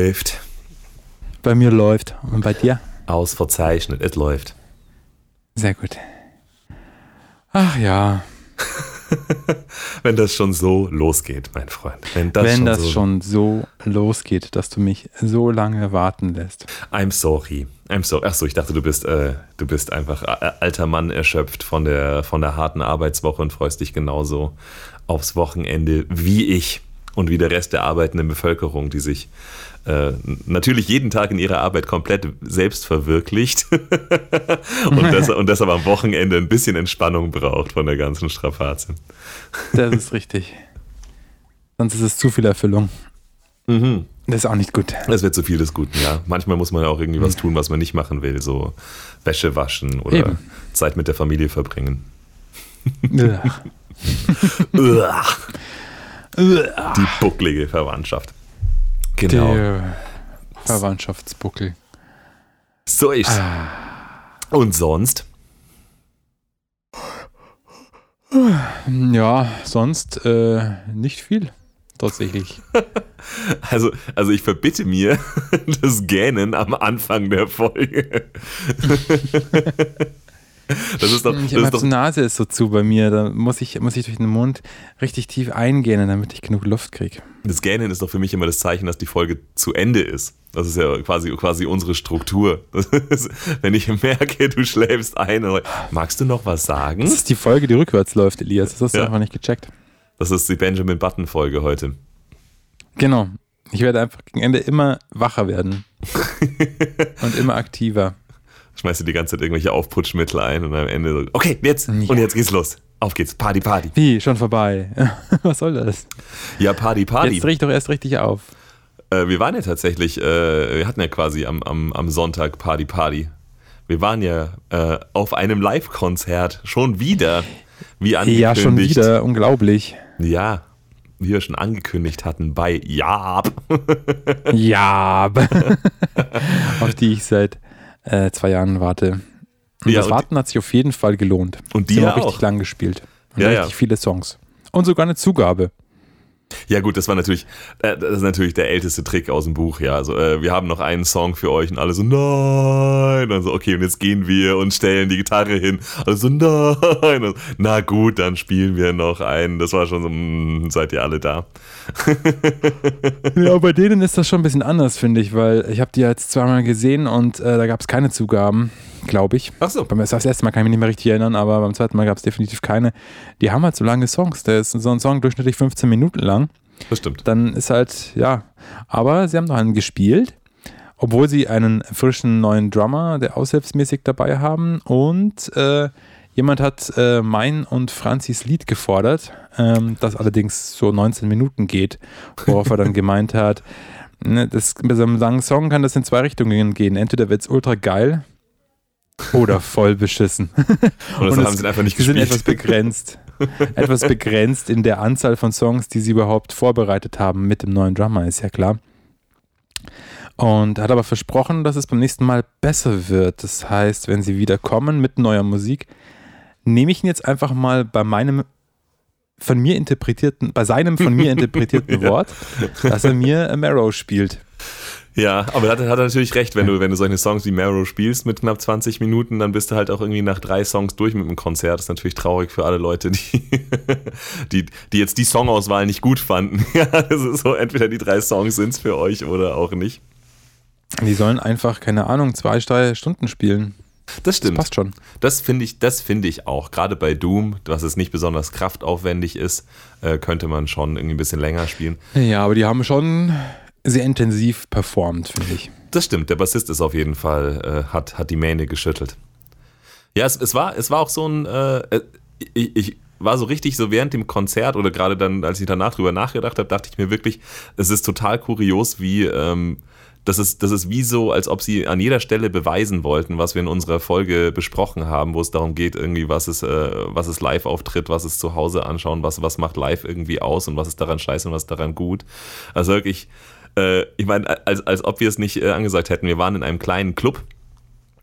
läuft. Bei mir läuft. Und bei dir? Ausverzeichnet. Es läuft. Sehr gut. Ach ja. Wenn das schon so losgeht, mein Freund. Wenn das, Wenn schon, das so schon so losgeht, dass du mich so lange warten lässt. I'm sorry. I'm sorry. Achso, ich dachte, du bist, äh, du bist einfach äh, alter Mann erschöpft von der, von der harten Arbeitswoche und freust dich genauso aufs Wochenende wie ich und wie der Rest der arbeitenden Bevölkerung, die sich äh, natürlich jeden Tag in ihrer Arbeit komplett selbst verwirklicht und, das, und deshalb am Wochenende ein bisschen Entspannung braucht von der ganzen Strapaze. Das ist richtig. Sonst ist es zu viel Erfüllung. Mhm. Das ist auch nicht gut. Das wird zu viel des Guten, ja. Manchmal muss man auch irgendwie was tun, was man nicht machen will. So Wäsche waschen oder Eben. Zeit mit der Familie verbringen. Die bucklige Verwandtschaft. Genau. Der Verwandtschaftsbuckel. So ist ah. Und sonst? Ja, sonst äh, nicht viel. Tatsächlich. Also, also ich verbitte mir das Gähnen am Anfang der Folge. Das ist doch, ich das ist doch, die Nase ist so zu bei mir. Da muss ich, muss ich durch den Mund richtig tief eingehen, damit ich genug Luft kriege. Das Gähnen ist doch für mich immer das Zeichen, dass die Folge zu Ende ist. Das ist ja quasi, quasi unsere Struktur. Ist, wenn ich merke, du schläfst ein, magst du noch was sagen? Das ist die Folge, die rückwärts läuft, Elias. Das hast du ja. einfach nicht gecheckt. Das ist die Benjamin Button Folge heute. Genau. Ich werde einfach gegen Ende immer wacher werden. und immer aktiver schmeißt du die ganze Zeit irgendwelche Aufputschmittel ein und am Ende so, okay, jetzt ja. und jetzt geht's los. Auf geht's, Party, Party. Wie, schon vorbei? Was soll das? Ja, Party, Party. Jetzt dreh ich doch erst richtig auf. Äh, wir waren ja tatsächlich, äh, wir hatten ja quasi am, am, am Sonntag Party, Party. Wir waren ja äh, auf einem Live-Konzert schon wieder, wie angekündigt. Ja, schon wieder, unglaublich. Ja, wie wir schon angekündigt hatten, bei Jab. Jab. auf die ich seit äh, zwei Jahren warte. Und ja, das Warten hat sich auf jeden Fall gelohnt. Und die haben auch richtig lang gespielt. Und ja, richtig ja. viele Songs. Und sogar eine Zugabe. Ja gut, das war natürlich, äh, das ist natürlich der älteste Trick aus dem Buch, ja. Also äh, wir haben noch einen Song für euch und alle so nein, und so okay und jetzt gehen wir und stellen die Gitarre hin, also nein, und, na gut, dann spielen wir noch einen. Das war schon so, mh, hm, seid ihr alle da? ja, bei denen ist das schon ein bisschen anders, finde ich, weil ich habe die jetzt zweimal gesehen und äh, da gab es keine Zugaben, glaube ich. Ach so. Beim das erste Mal kann ich mich nicht mehr richtig erinnern, aber beim zweiten Mal gab es definitiv keine. Die haben halt so lange Songs. Der ist so ein Song durchschnittlich 15 Minuten lang. Das stimmt. Dann ist halt, ja. Aber sie haben noch einen gespielt, obwohl sie einen frischen neuen Drummer, der aushilfsmäßig dabei haben und äh, Jemand hat äh, mein und Franzis Lied gefordert, ähm, das allerdings so 19 Minuten geht, worauf er dann gemeint hat, ne, das, bei so einem langen Song kann das in zwei Richtungen gehen. Entweder wird es ultra geil oder voll beschissen. Oder und haben sie einfach nicht gespielt. sind etwas begrenzt. etwas begrenzt in der Anzahl von Songs, die sie überhaupt vorbereitet haben mit dem neuen Drummer, ist ja klar. Und hat aber versprochen, dass es beim nächsten Mal besser wird. Das heißt, wenn sie wieder kommen mit neuer Musik, nehme ich ihn jetzt einfach mal bei meinem von mir interpretierten, bei seinem von mir interpretierten Wort, dass er mir Marrow spielt. Ja, aber da hat, hat er natürlich recht, wenn du, wenn du solche Songs wie Marrow spielst mit knapp 20 Minuten, dann bist du halt auch irgendwie nach drei Songs durch mit dem Konzert. Das ist natürlich traurig für alle Leute, die, die, die jetzt die Songauswahl nicht gut fanden. Ja, das ist so, entweder die drei Songs sind es für euch oder auch nicht. Die sollen einfach, keine Ahnung, zwei, drei Stunden spielen. Das stimmt. Das passt schon. Das finde ich, das ich auch. Gerade bei Doom, dass es nicht besonders kraftaufwendig ist, äh, könnte man schon irgendwie ein bisschen länger spielen. Ja, aber die haben schon sehr intensiv performt, finde ich. Das stimmt. Der Bassist ist auf jeden Fall, äh, hat, hat die Mähne geschüttelt. Ja, es, es, war, es war auch so ein, äh, äh ich, ich war so richtig so während dem Konzert oder gerade dann, als ich danach drüber nachgedacht habe, dachte ich mir wirklich, es ist total kurios, wie ähm, das ist, das ist wie so, als ob sie an jeder Stelle beweisen wollten, was wir in unserer Folge besprochen haben, wo es darum geht, irgendwie, was ist, äh, was ist Live-Auftritt, was ist zu Hause anschauen, was, was macht live irgendwie aus und was ist daran scheiße und was ist daran gut. Also wirklich, äh, ich meine, als, als ob wir es nicht äh, angesagt hätten, wir waren in einem kleinen Club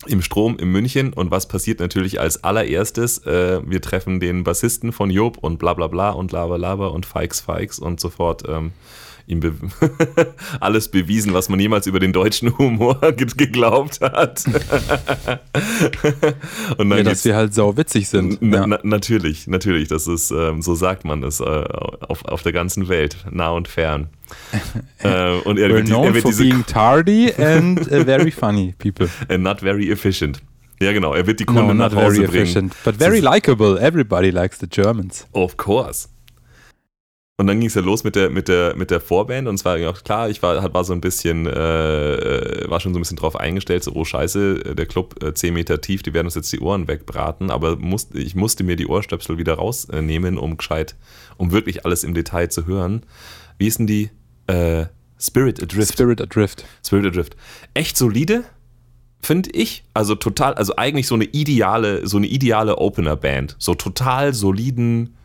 im Strom in München und was passiert natürlich als allererstes? Äh, wir treffen den Bassisten von Job und bla bla bla und laber laber und Fikes Fikes und sofort ähm, ihm be alles bewiesen, was man jemals über den deutschen Humor geglaubt hat. Und dann ja, dass wir halt sau witzig sind. Ja. Na, natürlich, natürlich. Das ist, ähm, so sagt man es äh, auf, auf der ganzen Welt, nah und fern. äh, und er We're wird, known er wird for being tardy and uh, very funny people. And not very efficient. Ja, genau. Er wird die Kunden no, nach Hause very bringen. Efficient, but very likable. Everybody likes the Germans. Of course. Und dann ging es ja los mit der, mit der, mit der Vorband und es war auch klar, ich war, war so ein bisschen, äh, war schon so ein bisschen drauf eingestellt, so, oh scheiße, der Club äh, 10 Meter tief, die werden uns jetzt die Ohren wegbraten, aber musst, ich musste mir die Ohrstöpsel wieder rausnehmen, um gescheit, um wirklich alles im Detail zu hören. Wie ist denn die? Äh, Spirit Adrift. Spirit Adrift. Spirit Adrift. Echt solide, finde ich. Also total, also eigentlich so eine ideale, so eine ideale Opener-Band. So total soliden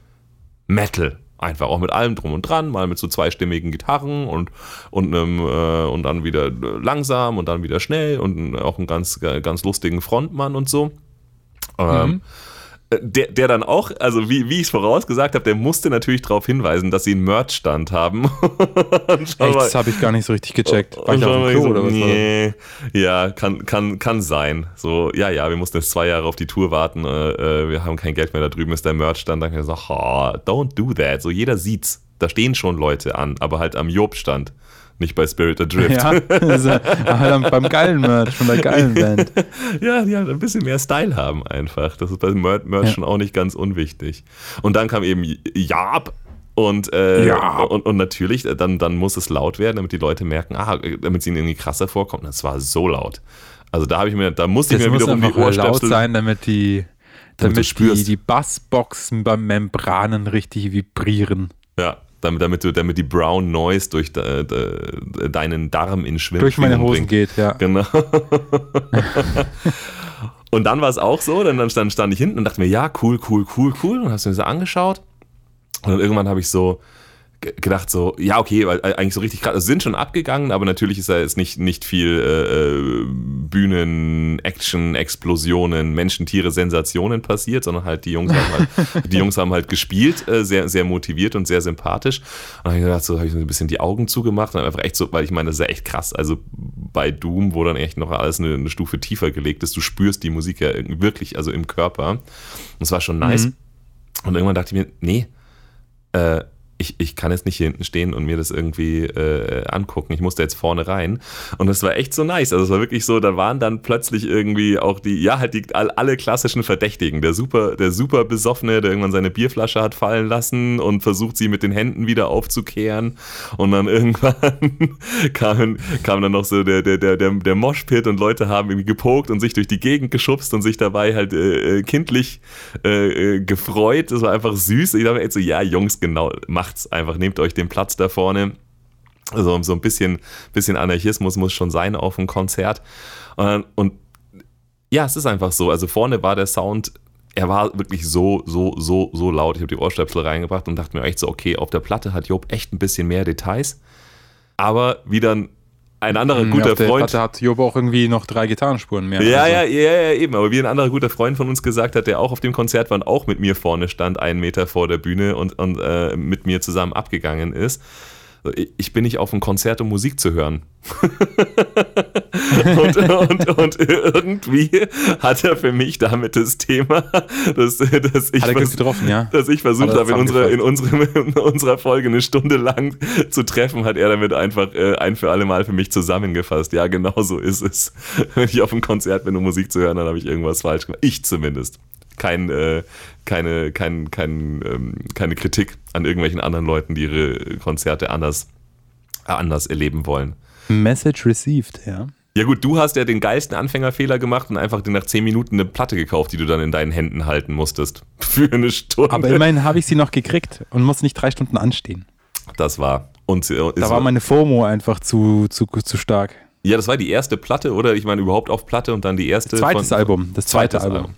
Metal Einfach auch mit allem drum und dran, mal mit so zweistimmigen Gitarren und, und, einem, äh, und dann wieder langsam und dann wieder schnell und auch einen ganz, ganz lustigen Frontmann und so. Ähm, mhm. Der, der dann auch, also wie, wie ich es vorausgesagt habe, der musste natürlich darauf hinweisen, dass sie einen Merch-Stand haben. Echt, das habe ich gar nicht so richtig gecheckt. War ich auf dem Klo so, oder was? Nee, ja, kann, kann, kann sein. So, ja, ja, wir mussten jetzt zwei Jahre auf die Tour warten. Äh, äh wir haben kein Geld mehr, da drüben ist der Merch-Stand. Dann kann ich sagen, oh, don't do that. So, jeder sieht's. Da stehen schon Leute an, aber halt am Job-Stand nicht bei Spirit Adrift. Ja, also beim geilen Merch von der geilen Band. ja, die halt ein bisschen mehr Style haben einfach. Das ist bei Merch ja. schon auch nicht ganz unwichtig. Und dann kam eben Jab und, äh, ja. und, und natürlich, äh, dann, dann muss es laut werden, damit die Leute merken, ah, damit es ihnen irgendwie krasser vorkommt. Das war so laut. Also da habe ich mir, da musste das ich mir wiederum die Ohrstöpsel... laut sein, damit die, damit, damit die, die Bassboxen beim Membranen richtig vibrieren. Ja, damit, damit, du, damit die Brown Noise durch de, de, deinen Darm in Schwimmen Durch meine Hosen bringt. geht, ja. Genau. und dann war es auch so, dann, dann stand, stand ich hinten und dachte mir, ja, cool, cool, cool, cool. Und hast mir so angeschaut. Und dann irgendwann habe ich so, gedacht so, ja, okay, weil äh, eigentlich so richtig krass, also sind schon abgegangen, aber natürlich ist da jetzt nicht, nicht viel äh, äh, Bühnen, Action, Explosionen, Menschen, Tiere, Sensationen passiert, sondern halt die Jungs haben halt, die Jungs haben halt gespielt, äh, sehr, sehr motiviert und sehr sympathisch. Und dann habe ich gedacht, so habe ich ein bisschen die Augen zugemacht und einfach echt so, weil ich meine, das ist ja echt krass. Also bei Doom, wo dann echt noch alles eine, eine Stufe tiefer gelegt ist, du spürst die Musik ja wirklich, also im Körper. Und es war schon nice. Mhm. Und irgendwann dachte ich mir, nee, äh, ich, ich kann jetzt nicht hier hinten stehen und mir das irgendwie äh, angucken. Ich musste jetzt vorne rein. Und das war echt so nice. Also es war wirklich so, da waren dann plötzlich irgendwie auch die, ja, halt die, alle klassischen Verdächtigen. Der super, der super Besoffene, der irgendwann seine Bierflasche hat fallen lassen und versucht, sie mit den Händen wieder aufzukehren. Und dann irgendwann kam, kam dann noch so der, der, der, der, der Moshpit und Leute haben irgendwie gepokt und sich durch die Gegend geschubst und sich dabei halt äh, äh kindlich äh, äh, gefreut. Das war einfach süß. Ich dachte mir echt so, ja, Jungs, genau, macht macht's einfach, nehmt euch den Platz da vorne. Also so ein bisschen, bisschen Anarchismus muss schon sein auf dem Konzert. Und, und ja, es ist einfach so. Also vorne war der Sound er war wirklich so, so, so, so laut. Ich habe die Ohrstöpsel reingebracht und dachte mir echt so, okay, auf der Platte hat Job echt ein bisschen mehr Details. Aber wie dann ein anderer guter ja, auf der Freund. Platte hat Job auch irgendwie noch drei Gitarrenspuren mehr. Ja, also. ja, ja, ja, eben. Aber wie ein anderer guter Freund von uns gesagt hat, der auch auf dem Konzert war und auch mit mir vorne stand, einen Meter vor der Bühne und, und äh, mit mir zusammen abgegangen ist ich bin nicht auf ein Konzert, um Musik zu hören. und, und, und, irgendwie hat er für mich damit das Thema, dass, dass, ich, vers ja? dass ich versucht habe, in, unsere, in, unsere, in unserer Folge eine Stunde lang zu treffen, hat er damit einfach äh, ein für alle Mal für mich zusammengefasst. Ja, genau so ist es. Wenn ich auf ein Konzert bin, um Musik zu hören, dann habe ich irgendwas falsch gemacht. Ich zumindest kein, äh, keine, kein, kein, ähm, keine Kritik an irgendwelchen anderen Leuten, die ihre Konzerte anders, äh, anders erleben wollen. Message received, ja. Ja gut, du hast ja den geilsten Anfängerfehler gemacht und einfach nach 10 Minuten eine Platte gekauft, die du dann in deinen Händen halten musstest. Für eine Stunde. Aber immerhin habe ich sie noch gekriegt und muss nicht drei Stunden anstehen. Das war. Und, äh, da war meine FOMO einfach zu, zu, zu stark. Ja, das war die erste Platte, oder? Ich meine, überhaupt auf Platte und dann die erste. Zweites von, Album. Das zweite Album. Album.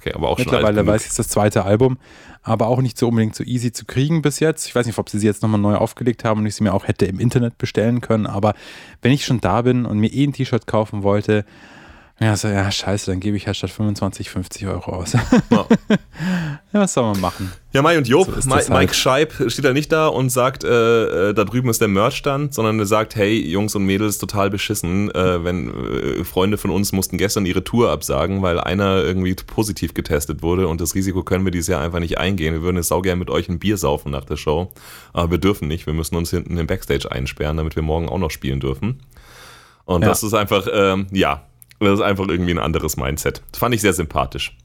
Okay, aber auch Mittlerweile weiß ich, es das zweite Album, aber auch nicht so unbedingt so easy zu kriegen bis jetzt. Ich weiß nicht, ob sie sie jetzt nochmal neu aufgelegt haben und ich sie mir auch hätte im Internet bestellen können, aber wenn ich schon da bin und mir eh ein T-Shirt kaufen wollte, Ja, so, ja, scheiße, dann gebe ich halt statt 25, 50 Euro aus. Ja, ja was soll man machen? Ja, Mai und Job, so Mike, halt. Mike Scheib steht da nicht da und sagt, äh, äh, da drüben ist der Merchstand, sondern er sagt, hey, Jungs und Mädels, total beschissen. Äh, wenn äh, Freunde von uns mussten gestern ihre Tour absagen, weil einer irgendwie positiv getestet wurde und das Risiko können wir dieses Jahr einfach nicht eingehen. Wir würden jetzt auch gerne mit euch ein Bier saufen nach der Show, aber wir dürfen nicht. Wir müssen uns hinten im Backstage einsperren, damit wir morgen auch noch spielen dürfen. Und ja. das ist einfach, ähm, ja, das ist einfach irgendwie ein anderes Mindset. Das fand ich sehr sympathisch.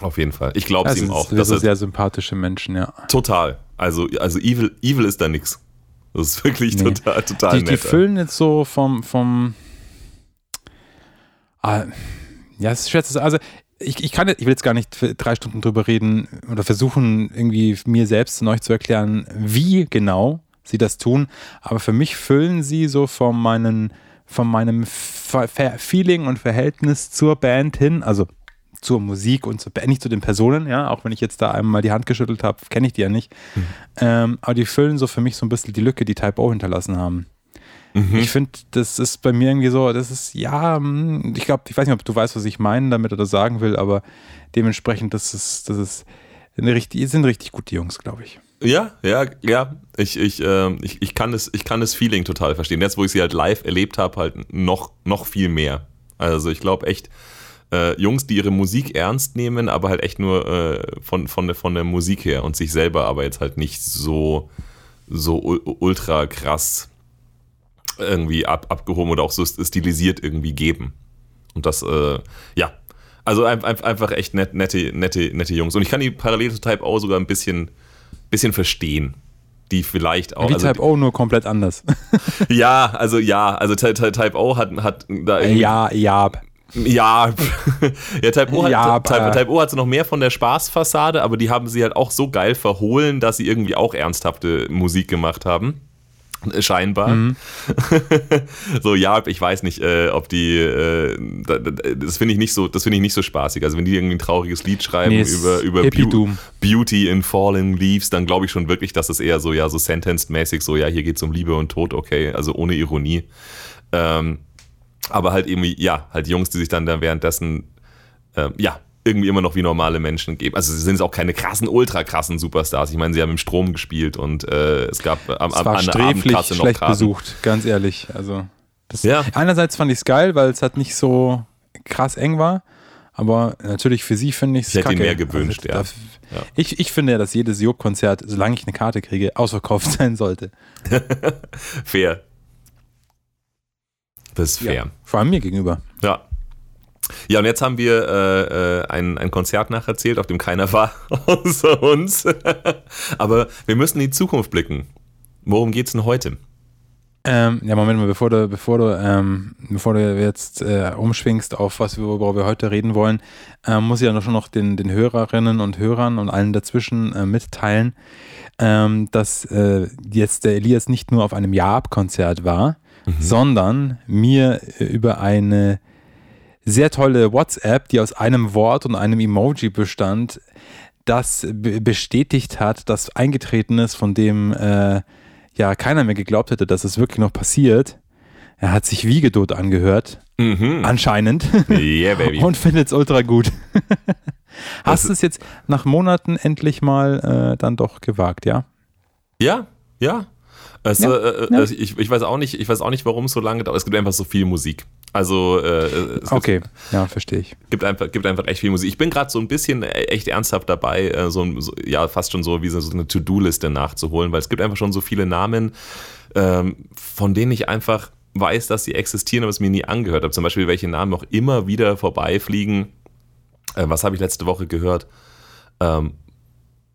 Auf jeden Fall. Ich glaube es ihm auch. Das sind sehr sympathische Menschen, ja. Total. Also, also evil, evil ist da nichts. Das ist wirklich nee. total, total die, nett. Die füllen jetzt so vom, vom ah, ja, es ist schwer zu sagen. Also ich, ich kann ich will jetzt gar nicht drei Stunden drüber reden oder versuchen, irgendwie mir selbst und euch zu erklären, wie genau sie das tun. Aber für mich füllen sie so von meinen von meinem Feeling und Verhältnis zur Band hin, also zur Musik und zur, nicht zu den Personen, ja, auch wenn ich jetzt da einmal die Hand geschüttelt habe, kenne ich die ja nicht. Mhm. Ähm, aber die füllen so für mich so ein bisschen die Lücke, die Type O hinterlassen haben. Mhm. Ich finde, das ist bei mir irgendwie so, das ist, ja, hm, ich glaube, ich weiß nicht, ob du weißt, was ich meine damit oder sagen will, aber dementsprechend, das ist, das ist, eine richtig, sind richtig gute Jungs, glaube ich. Ja, ja, ja. Ich, ich, äh, ich, ich, kann das, ich kann das Feeling total verstehen. Jetzt, wo ich sie halt live erlebt habe, halt noch, noch viel mehr. Also ich glaube echt, äh, Jungs, die ihre Musik ernst nehmen, aber halt echt nur äh, von, von, der, von der Musik her und sich selber aber jetzt halt nicht so, so ultra krass irgendwie ab, abgehoben oder auch so stilisiert irgendwie geben. Und das, äh, ja, also einfach echt net, nette, nette, nette Jungs. Und ich kann die Parallele zu Type O sogar ein bisschen bisschen verstehen. Die vielleicht auch. Wie also, Type O nur komplett anders. ja, also ja, also Type O hat, hat da. Ja, ja. Ja, ja Type, o hat, ja, Type, Type O hat so noch mehr von der Spaßfassade, aber die haben sie halt auch so geil verhohlen, dass sie irgendwie auch ernsthafte Musik gemacht haben. Scheinbar. Mhm. so, ja, ich weiß nicht, äh, ob die, äh, das finde ich nicht so, das finde ich nicht so spaßig. Also wenn die irgendwie ein trauriges Lied schreiben nee, über, über Beau Beauty in Fallen Leaves, dann glaube ich schon wirklich, dass es eher so, ja, so sentenced-mäßig, so, ja, hier geht es um Liebe und Tod, okay, also ohne Ironie. Ähm, aber halt irgendwie, ja, halt Jungs, die sich dann da währenddessen, äh, ja, irgendwie immer noch wie normale Menschen geben. Also sie sind jetzt auch keine krassen, ultra krassen Superstars. Ich meine, sie haben im Strom gespielt und äh, es gab am, es war an der Abendkasse noch schlecht Karten. besucht, ganz ehrlich. Also das, ja. einerseits fand ich es geil, weil es halt nicht so krass eng war, aber natürlich für sie finde ich es Ich hätte mir mehr gewünscht, also, ja. ja. Ich, ich finde ja, dass jedes Job-Konzert, solange ich eine Karte kriege, ausverkauft sein sollte. fair. Das ist fair. Ja, vor allem mir gegenüber. Ja, ja, und jetzt haben wir äh, äh, ein, ein Konzert nacherzählt, auf dem keiner war außer uns. Aber wir müssen in die Zukunft blicken. Worum geht es denn heute? Ähm, ja, Moment mal, bevor du, bevor du, ähm, bevor du jetzt äh, umschwingst auf was wir, worüber wir heute reden wollen, äh, muss ich ja noch schon noch den, den Hörerinnen und Hörern und allen dazwischen äh, mitteilen, ähm, dass äh, jetzt der Elias nicht nur auf einem Ja-Ab-Konzert war, mhm. sondern mir äh, über eine sehr tolle WhatsApp, die aus einem Wort und einem Emoji bestand, das bestätigt hat, dass eingetreten ist, von dem äh, ja keiner mehr geglaubt hätte, dass es wirklich noch passiert. Er hat sich wie Gedot angehört. Mhm. Anscheinend. Yeah, baby. Und findet es ultra gut. Hast du es jetzt nach Monaten endlich mal äh, dann doch gewagt, ja? Ja, ja. Also, ja, äh, ja. Also ich, ich, weiß auch nicht, ich weiß auch nicht, warum es so lange dauert. Es gibt einfach so viel Musik. Also äh, okay, gibt, ja, verstehe ich. Gibt einfach, gibt einfach echt viel Musik. Ich bin gerade so ein bisschen echt ernsthaft dabei, äh, so, so, ja fast schon so wie so eine To-Do-Liste nachzuholen, weil es gibt einfach schon so viele Namen, ähm, von denen ich einfach weiß, dass sie existieren, aber es mir nie angehört habe. Zum Beispiel welche Namen auch immer wieder vorbeifliegen. Äh, was habe ich letzte Woche gehört? Ähm,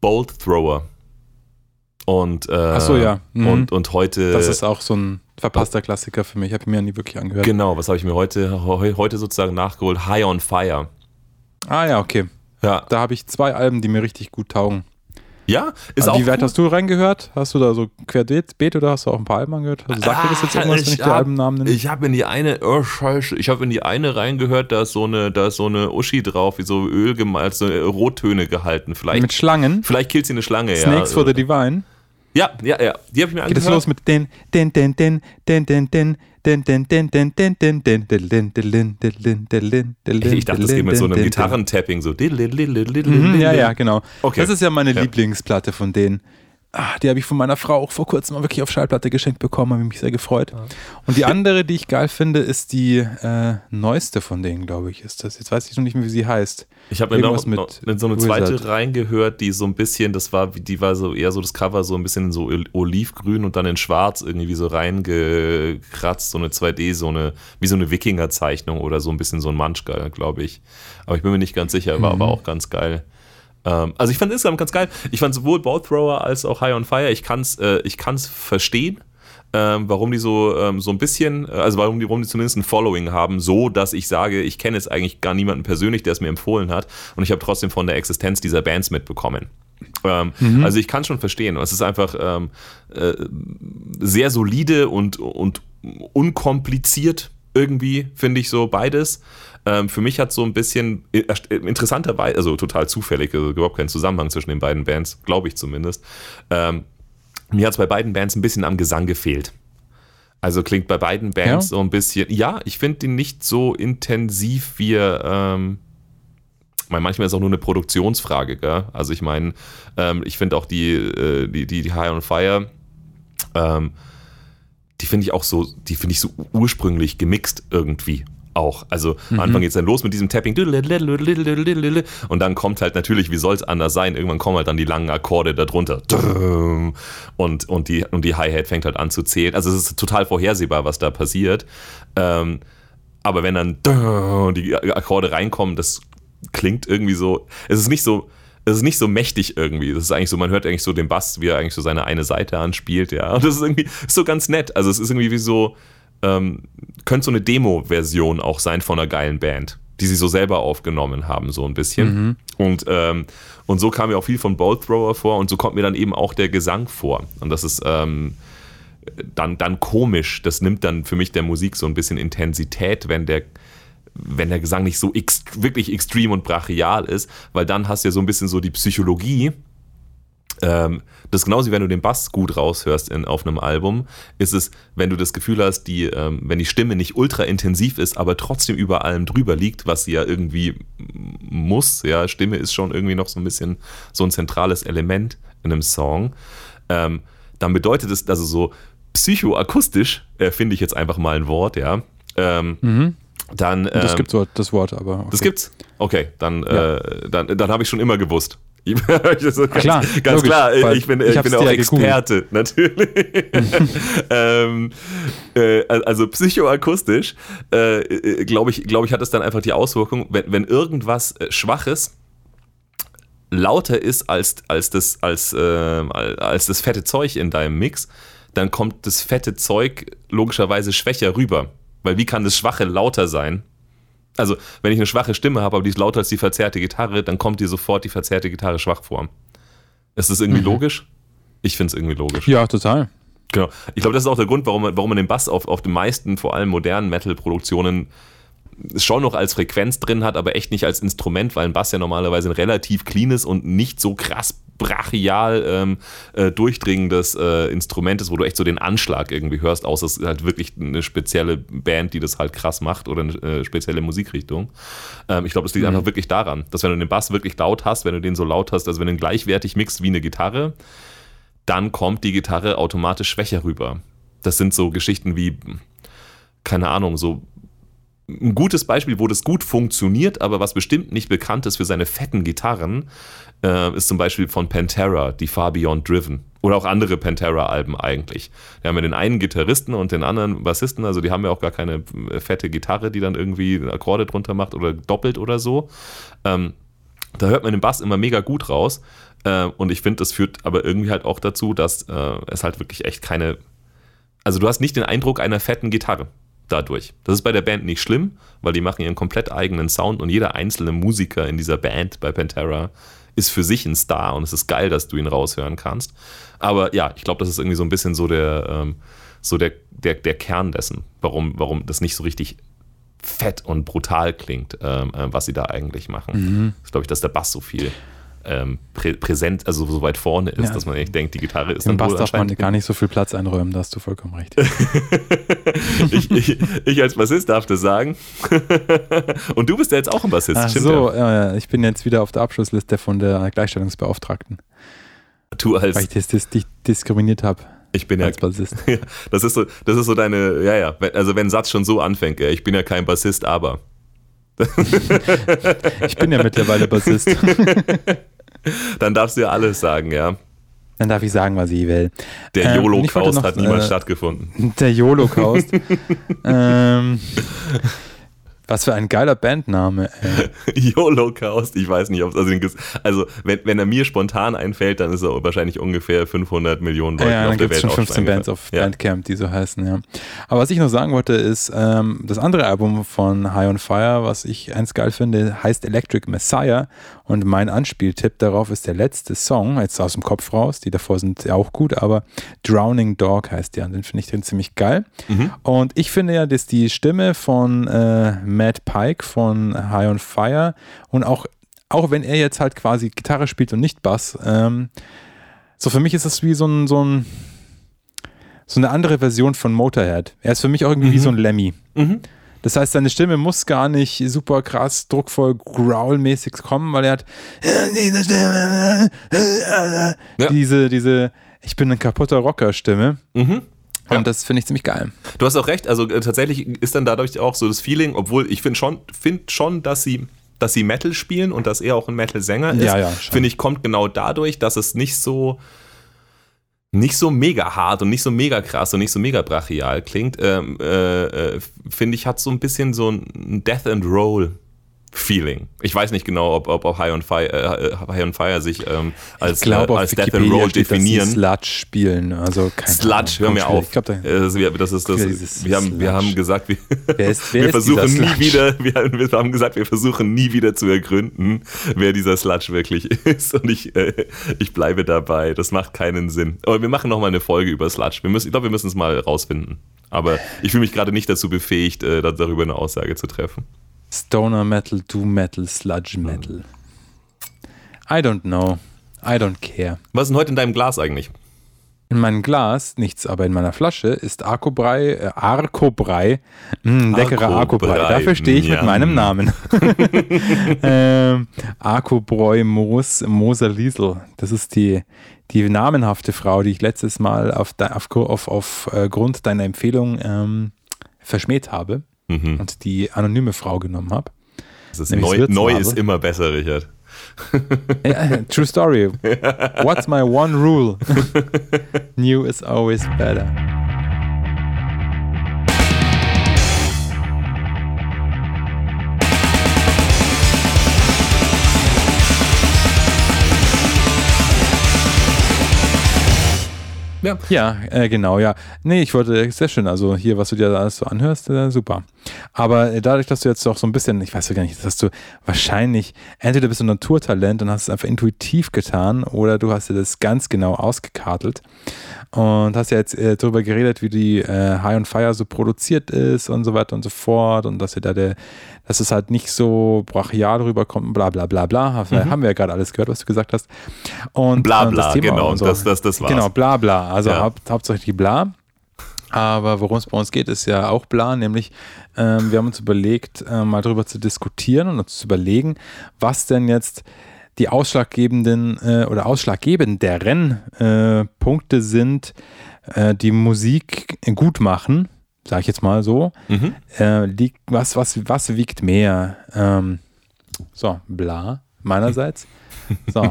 Bolt Thrower. Und, äh, so, ja. Mhm. und, und heute. Das ist auch so ein verpasster Klassiker für mich. Habe ich mir nie wirklich angehört. Genau, was habe ich mir heute, heute sozusagen nachgeholt? High on Fire. Ah ja, okay. Ja. Da habe ich zwei Alben, die mir richtig gut taugen. Ja, ist auch. Wie weit hast du reingehört? Hast du da so querbeet oder hast du auch ein paar Alben angehört? Also sagt ah, dir das jetzt irgendwas, wenn ich, ich die Albennamen nenne? Ich habe in die eine, oh scheiße, ich habe in die eine reingehört, da ist so eine, da ist so eine Uschi drauf, wie so Öl gemalt, so Rottöne gehalten. Vielleicht, Mit Schlangen? Vielleicht killt sie eine Schlange, Snakes ja. Snakes for the Divine? Ja, ja, ja. Die habe ich mir angehört. Geht es los mit den, den, den, den, den, den, den, Ich dachte, das geht mit so einem Gitarrentapping so. Mhm, ja, ja, genau. Das ist ja meine. Lieblingsplatte von denen. Ah, die habe ich von meiner Frau auch vor kurzem mal wirklich auf Schallplatte geschenkt bekommen, habe mich sehr gefreut. Und die andere, die ich geil finde, ist die äh, neueste von denen, glaube ich, ist das. Jetzt weiß ich noch nicht mehr, wie sie heißt. Ich habe mir noch, mit in so eine zweite Wizard. reingehört, die so ein bisschen, das war, die war so eher so das Cover so ein bisschen in so olivgrün und dann in schwarz irgendwie so reingekratzt, so eine 2D, so eine, wie so eine Wikinger-Zeichnung oder so ein bisschen so ein Manschka, glaube ich. Aber ich bin mir nicht ganz sicher, war aber auch ganz geil. Ähm, also ich fand es insgesamt ganz geil. Ich fand sowohl Bowthrower als auch High on Fire, ich kann es äh, ich kann's verstehen. Ähm, warum die so, ähm, so ein bisschen, äh, also warum die, warum die zumindest ein Following haben, so dass ich sage, ich kenne jetzt eigentlich gar niemanden persönlich, der es mir empfohlen hat und ich habe trotzdem von der Existenz dieser Bands mitbekommen. Ähm, Also ich kann schon verstehen. Es ist einfach ähm, äh, sehr solide und, und unkompliziert irgendwie, finde ich so beides. Ähm, für mich hat so ein bisschen äh, interessanterweise, also total zufällig, also überhaupt keinen Zusammenhang zwischen den beiden Bands, glaube ich zumindest. Ähm, mir hat es bei beiden Bands ein bisschen am Gesang gefehlt. Also klingt bei beiden Bands Ja? so ein bisschen, ja, ich finde ihn nicht so intensiv wie ähm, manchmal ist es auch nur eine Produktionsfrage, gell? Also ich meine, ähm, ich finde auch die, äh, die, die, die High on Fire, ähm, die finde ich auch so, die finde ich so ursprünglich gemixt irgendwie auch. Also am Anfang geht es dann los mit diesem Tapping und dann kommt halt natürlich, wie soll es anders sein, irgendwann kommen halt dann die langen Akkorde darunter und, und die, und die Hi-Hat fängt halt an zu zählen. Also es ist total vorhersehbar, was da passiert. Ähm, aber wenn dann die Akkorde reinkommen, das klingt irgendwie so, es ist nicht so, es ist nicht so mächtig irgendwie. Das ist eigentlich so, man hört eigentlich so den Bass, wie er eigentlich so seine eine Seite anspielt, ja. Und das ist irgendwie ist so ganz nett. Also es ist irgendwie wie so, ähm, könnte so eine Demo-Version auch sein von einer geilen Band, die sie so selber aufgenommen haben, so ein bisschen. Und, ähm, und so kam mir auch viel von Bolt Thrower vor und so kommt mir dann eben auch der Gesang vor. Und das ist ähm, dann, dann komisch. Das nimmt dann für mich der Musik so ein bisschen Intensität, wenn der wenn der Gesang nicht so ex wirklich extrem und brachial ist, weil dann hast du ja so ein bisschen so die Psychologie. Ähm, das ist genauso wie wenn du den Bass gut raushörst in, auf einem Album, ist es, wenn du das Gefühl hast, die, ähm, wenn die Stimme nicht ultra intensiv ist, aber trotzdem über allem drüber liegt, was sie ja irgendwie muss. Ja, Stimme ist schon irgendwie noch so ein bisschen so ein zentrales Element in einem Song. Ähm, dann bedeutet es, also so psychoakustisch, äh, finde ich jetzt einfach mal ein Wort, ja. Ähm, Dann, Das ähm, gibt so das Wort, aber. Okay. das gibt's? Okay, dann, Ja. äh, dann, dann habe ich schon immer gewusst. Ganz, Klar, ganz logisch, klar. Ich bin, ich bin auch ja gegoogelt. Experte, natürlich. ähm, äh, also psychoakustisch, äh, äh, glaube ich, glaube ich, hat es dann einfach die Auswirkung, wenn, wenn irgendwas äh, Schwaches lauter ist als, als, das, als, äh, als das fette Zeug in deinem Mix, dann kommt das fette Zeug logischerweise schwächer rüber. Weil wie kann das Schwache lauter sein? Also, wenn ich eine schwache Stimme habe, aber die ist lauter als die verzerrte Gitarre, dann kommt dir sofort die verzerrte Gitarre schwach vor. Ist das irgendwie logisch? Ich finde es irgendwie logisch. Ja, total. Genau. Ich glaube, das ist auch der Grund, warum man, warum man den Bass auf, auf den meisten, vor allem modernen Metal-Produktionen, schon noch als Frequenz drin hat, aber echt nicht als Instrument, weil ein Bass ja normalerweise ein relativ cleanes und nicht so krass brachial ähm, äh, durchdringendes äh, Instrument ist, wo du echt so den Anschlag irgendwie hörst, außer es ist halt wirklich eine spezielle Band, die das halt krass macht oder eine äh, spezielle Musikrichtung. Ähm, ich glaube, es liegt einfach wirklich daran, dass wenn du den Bass wirklich laut hast, wenn du den so laut hast, also wenn du ihn gleichwertig mixt wie eine Gitarre, dann kommt die Gitarre automatisch schwächer rüber. Das sind so Geschichten wie, keine Ahnung, so ein gutes Beispiel, wo das gut funktioniert, aber was bestimmt nicht bekannt ist für seine fetten Gitarren, äh, ist zum Beispiel von Pantera, die Far Beyond Driven. Oder auch andere Pantera-Alben eigentlich. Wir haben ja den einen Gitarristen und den anderen Bassisten, also die haben ja auch gar keine äh, fette Gitarre, die dann irgendwie Akkorde drunter macht oder doppelt oder so. Ähm, da hört man den Bass immer mega gut raus. Äh, und ich finde, das führt aber irgendwie halt auch dazu, dass äh, es halt wirklich echt keine. Also du hast nicht den Eindruck einer fetten Gitarre dadurch. Das ist bei der Band nicht schlimm, weil die machen ihren komplett eigenen Sound und jeder einzelne Musiker in dieser Band bei Pantera ist für sich ein Star und es ist geil, dass du ihn raushören kannst. Aber ja, ich glaube, das ist irgendwie so ein bisschen so der, ähm, so der, der, der Kern dessen, warum, warum das nicht so richtig fett und brutal klingt, ähm, äh, was sie da eigentlich machen. Das ist, glaube ich, dass der Bass so viel ähm, prä präsent, also so weit vorne ist, ja. dass man echt denkt, die Gitarre ist Im dann Bass darf man gar nicht so viel Platz einräumen, da hast du vollkommen recht. ich, ich, ich, als Bassist darf das sagen. Und du bist ja jetzt auch ein Bassist, Ach so, ja, ich bin jetzt wieder auf der Abschlussliste von der Gleichstellungsbeauftragten. Du als. Weil ich das, das, dich diskriminiert habe. Ich bin ja, Bassist. ja. Das ist so, das ist so deine, ja, ja. Also wenn ein Satz schon so anfängt, ich bin ja kein Bassist, aber. ich bin ja mittlerweile Bassist. Dann darfst du ja alles sagen, ja. Dann darf ich sagen, was ich will. Der ähm, Holocaust hat niemals äh, stattgefunden. Der Holocaust. ähm, was für ein geiler Bandname. YOLO-Chaos, ich weiß nicht, ob es also, also wenn, wenn er mir spontan einfällt, dann ist er wahrscheinlich ungefähr 500 Millionen Leute ja, auf der Welt. Ja, schon 15 Bands auf ja. Bandcamp, die so heißen, ja. Aber was ich noch sagen wollte, ist, ähm, das andere Album von High on Fire, was ich eins geil finde, heißt Electric Messiah und mein Anspieltipp darauf ist der letzte Song, jetzt aus dem Kopf raus, die davor sind ja auch gut, aber Drowning Dog heißt der und den finde ich drin ziemlich geil. Mhm. Und ich finde ja, dass die Stimme von äh, Matt Pike von High on Fire und auch, auch wenn er jetzt halt quasi Gitarre spielt und nicht Bass, ähm, so für mich ist das wie so ein, so ein so eine andere Version von Motorhead. Er ist für mich auch irgendwie mhm. wie so ein Lemmy. Mhm. Das heißt, seine Stimme muss gar nicht super krass, druckvoll, growl-mäßig kommen, weil er hat ja. diese, diese, ich bin ein kaputter Rocker-Stimme. Mhm. Und das finde ich ziemlich geil. Du hast auch recht, also äh, tatsächlich ist dann dadurch auch so das Feeling, obwohl ich finde schon, find schon, dass sie dass sie Metal spielen und dass er auch ein Metal-Sänger ist, ja, ja, finde ich, kommt genau dadurch, dass es nicht so nicht so mega hart und nicht so mega krass und nicht so mega brachial klingt, ähm, äh, äh, finde ich, hat so ein bisschen so ein Death and Roll Feeling. Ich weiß nicht genau, ob, ob, ob High, on Fire, äh, High on Fire sich ähm, als, glaub, äh, als Death and Roll steht, definieren. Sludge spielen, also Sludge, hör mir auf. Glaub, da, das, das ist das. Wir haben, wir haben gesagt, wir, wer ist, wer wir versuchen nie wieder. Wir, wir, haben gesagt, wir versuchen nie wieder zu ergründen, wer dieser Sludge wirklich ist. Und ich, äh, ich bleibe dabei. Das macht keinen Sinn. Aber wir machen noch mal eine Folge über Sludge. Wir müssen, ich glaube, wir müssen es mal rausfinden. Aber ich fühle mich gerade nicht dazu befähigt, äh, darüber eine Aussage zu treffen. Stoner Metal, Doom Metal, Sludge Metal. I don't know. I don't care. Was ist denn heute in deinem Glas eigentlich? In meinem Glas nichts, aber in meiner Flasche ist Arkobrei, äh, Arkobrei, mh, leckerer Arkobrei. Dafür stehe ich ja. mit meinem Namen. ähm, Arkobräu Moos, Moser Liesel. Das ist die, die namenhafte Frau, die ich letztes Mal auf, auf, auf, auf äh, Grund deiner Empfehlung ähm, verschmäht habe mhm. und die anonyme Frau genommen habe. neu, neu ist immer besser, Richard. true story. What's my one rule? New is always better. Ja, ja äh, genau, ja. Nee, ich wollte, sehr schön. Also hier, was du dir da alles so anhörst, äh, super. Aber äh, dadurch, dass du jetzt auch so ein bisschen, ich weiß ja gar nicht, das hast du wahrscheinlich, entweder bist du ein Naturtalent und hast es einfach intuitiv getan oder du hast dir das ganz genau ausgekartelt und hast ja jetzt äh, darüber geredet, wie die äh, High on Fire so produziert ist und so weiter und so fort und dass ihr da der, dass es halt nicht so brachial rüberkommt, bla bla bla bla. Mhm. Haben wir ja gerade alles gehört, was du gesagt hast. Und bla bla, das Thema genau, und so. das, das, das war's. Genau, bla bla. Also ja. haupt, hauptsächlich bla. Aber worum es bei uns geht, ist ja auch bla, nämlich ähm, wir haben uns überlegt, äh, mal darüber zu diskutieren und uns zu überlegen, was denn jetzt die ausschlaggebenden äh, oder ausschlaggebenderen äh, Punkte sind, äh, die Musik gut machen, sage ich jetzt mal so. Mhm. Äh, liegt, was, was, was wiegt mehr? Ähm, so, bla, meinerseits. So,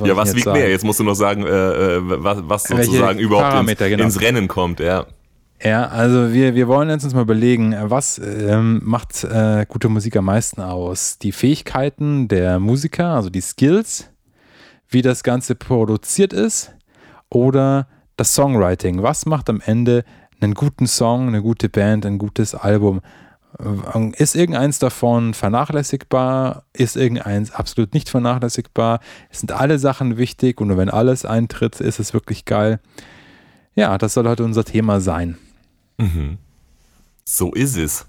was ja, was wiegt sagen? mehr? Jetzt musst du noch sagen, äh, äh, was, was sozusagen überhaupt ins, genau. ins Rennen kommt, ja. Ja, also wir, wir wollen jetzt uns mal überlegen, was ähm, macht äh, gute Musik am meisten aus? Die Fähigkeiten der Musiker, also die Skills, wie das Ganze produziert ist oder das Songwriting. Was macht am Ende einen guten Song, eine gute Band, ein gutes Album? Äh, ist irgendeins davon vernachlässigbar? Ist irgendeins absolut nicht vernachlässigbar? Sind alle Sachen wichtig und wenn alles eintritt, ist es wirklich geil. Ja, das soll heute unser Thema sein. Mhm. So ist es.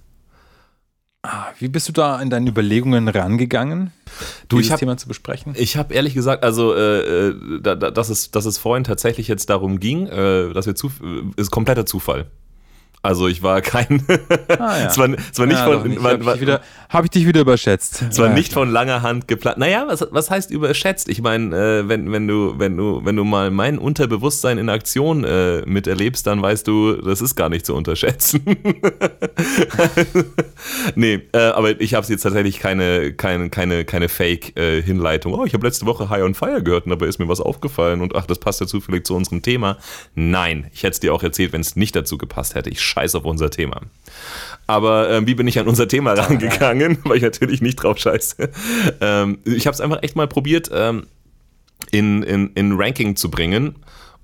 Ah, wie bist du da in deinen Überlegungen rangegangen, du, dieses hab, Thema zu besprechen? Ich habe ehrlich gesagt, also äh, äh, da, da, dass, es, dass es vorhin tatsächlich jetzt darum ging, äh, dass wir zu, äh, ist kompletter Zufall. Also ich war kein. Ah, ja. nicht ja, von. doch nicht. war- Habe war- ich, dich wieder- hab ich dich wieder überschätzt. zwar ja, nicht klar. von langer Hand geplant. Naja, was, was heißt überschätzt? Ich meine, äh, wenn, wenn, du, wenn, du, wenn du mal mein Unterbewusstsein in Aktion äh, miterlebst, dann weißt du, das ist gar nicht zu unterschätzen. nee, äh, aber ich habe jetzt tatsächlich keine, keine, keine, keine Fake-Hinleitung. oh, ich habe letzte Woche High on Fire gehört und dabei ist mir was aufgefallen und ach, das passt ja zufällig zu unserem Thema. Nein, ich hätte es dir auch erzählt, wenn es nicht dazu gepasst hätte. Ich scheiß auf unser Thema. Aber ähm, wie bin ich an unser Thema rangegangen? Weil ich natürlich nicht drauf scheiße. Ähm, ich habe es einfach echt mal probiert, ähm, in, in, in Ranking zu bringen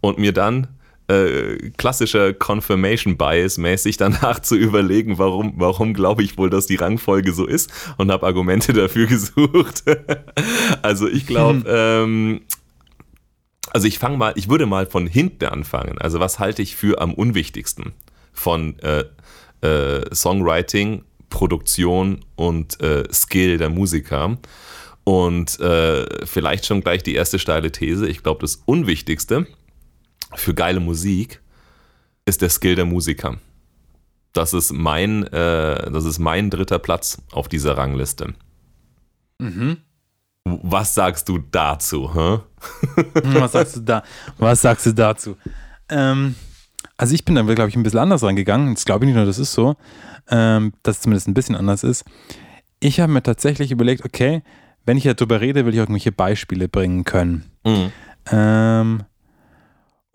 und mir dann äh, klassischer Confirmation Bias mäßig danach zu überlegen, warum, warum glaube ich wohl, dass die Rangfolge so ist und habe Argumente dafür gesucht. also ich glaube, ähm, also ich fange mal, ich würde mal von hinten anfangen. Also was halte ich für am unwichtigsten von äh, äh, Songwriting, Produktion und äh, Skill der Musiker? Und äh, vielleicht schon gleich die erste steile These. Ich glaube, das Unwichtigste für geile Musik ist der Skill der Musiker. Das ist mein, äh, das ist mein dritter Platz auf dieser Rangliste. Mhm. Was sagst du dazu? Hä? Hm, Was sagst du da? Was sagst du dazu? Ähm, also ich bin da, glaube ich, ein bisschen anders rangegangen. Jetzt glaube ich nicht nur, das ist so, ähm, dass es zumindest ein bisschen anders ist. Ich habe mir tatsächlich überlegt, okay, wenn ich ja drüber rede, will ich auch irgendwelche Beispiele bringen können. Mhm. Ähm,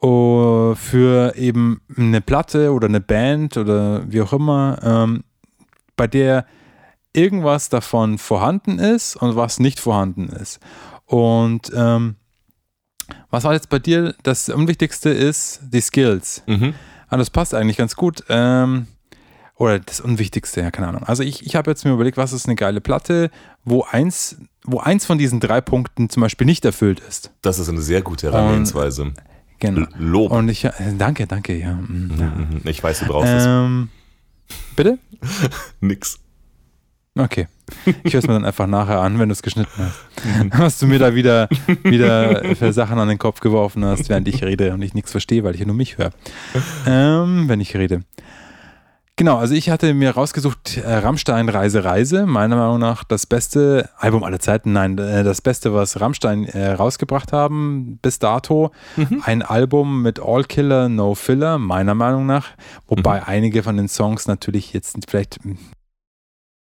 oh, für eben eine Platte oder eine Band oder wie auch immer, ähm, bei der irgendwas davon vorhanden ist und was nicht vorhanden ist. Und ähm, was war jetzt bei dir das Unwichtigste ist, die Skills. Mhm. Ah, das passt eigentlich ganz gut. Ähm, oder das Unwichtigste, ja, keine Ahnung. Also ich, ich habe jetzt mir überlegt, was ist eine geile Platte, wo eins, wo eins von diesen drei Punkten zum Beispiel nicht erfüllt ist. Das ist eine sehr gute Herangehensweise. Genau. L- Lob. Und ich, äh, danke, danke, ja. mm, ja. Mhm. Ich weiß, du brauchst es. Ähm, bitte? Nix. Okay. Ich höre es mir dann einfach nachher an, wenn du es geschnitten hast. Was du mir da wieder, wieder für Sachen an den Kopf geworfen hast, während ich rede und ich nichts verstehe, weil ich ja nur mich höre. Ähm, wenn ich rede. Genau, also ich hatte mir rausgesucht, äh, Rammstein Reise Reise, meiner Meinung nach das beste Album aller Zeiten, nein, äh, das beste, was Rammstein äh, rausgebracht haben bis dato. Ein Album mit All Killer, No Filler, meiner Meinung nach, wobei einige von den Songs natürlich jetzt vielleicht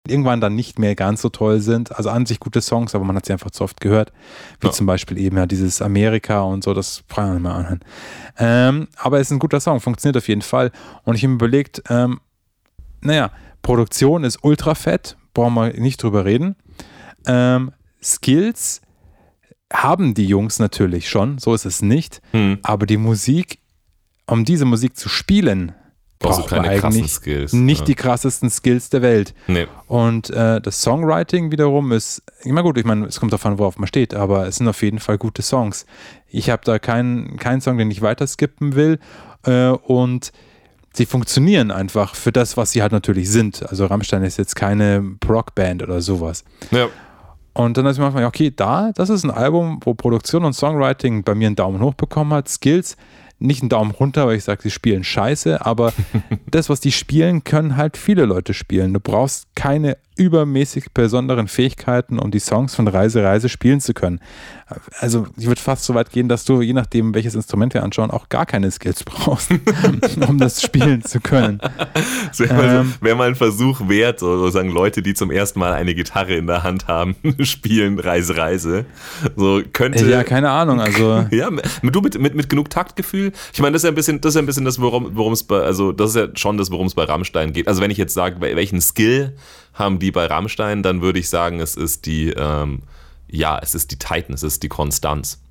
irgendwann dann nicht mehr ganz so toll sind. Also an sich gute Songs, aber man hat sie einfach zu oft gehört. Wie Ja. zum Beispiel eben ja dieses Amerika und so, das brauchen wir nicht mehr anhören. Ähm, aber es ist ein guter Song, funktioniert auf jeden Fall. Und ich habe mir überlegt, ähm, naja, Produktion ist ultra fett, brauchen wir nicht drüber reden. Ähm, Skills haben die Jungs natürlich schon, so ist es nicht. Hm. Aber die Musik, um diese Musik zu spielen, Brauchst du braucht keine krassen Skills. nicht ja. die krassesten Skills der Welt. Nee. Und äh, das Songwriting wiederum ist, immer gut, ich meine, es kommt davon, worauf man steht, aber es sind auf jeden Fall gute Songs. Ich habe da keinen keinen Song, den ich weiter skippen will. Äh, und sie funktionieren einfach für das, was sie halt natürlich sind. Also Rammstein ist jetzt keine Rockband oder sowas. Ja. Und dann ist mir manchmal, okay, da, das ist ein Album, wo Produktion und Songwriting bei mir einen Daumen hoch bekommen hat. Skills nicht einen Daumen runter, weil ich sage, sie spielen scheiße, aber das, was die spielen, können halt viele Leute spielen. Du brauchst keine übermäßig besonderen Fähigkeiten, um die Songs von Reise, Reise spielen zu können. Also ich würde fast so weit gehen, dass du, je nachdem, welches Instrument wir anschauen, auch gar keine Skills brauchst, um das spielen zu können. Das wäre mal, Ähm. wär mal ein Versuch wert, so- sozusagen Leute, die zum ersten Mal eine Gitarre in der Hand haben, spielen Reise, Reise. So könnte. Ja, keine Ahnung, also Ja, mit, du mit, mit, mit genug Taktgefühl. Ich meine, das ist ja ein bisschen, das ist ja ein bisschen das, worum es bei, also das ist ja schon das, worum es bei Rammstein geht. Also wenn ich jetzt sage, wel- welchen Skill haben die bei Rammstein, dann würde ich sagen, es ist die, ähm, ja, es ist die Titan, es ist die Konstanz.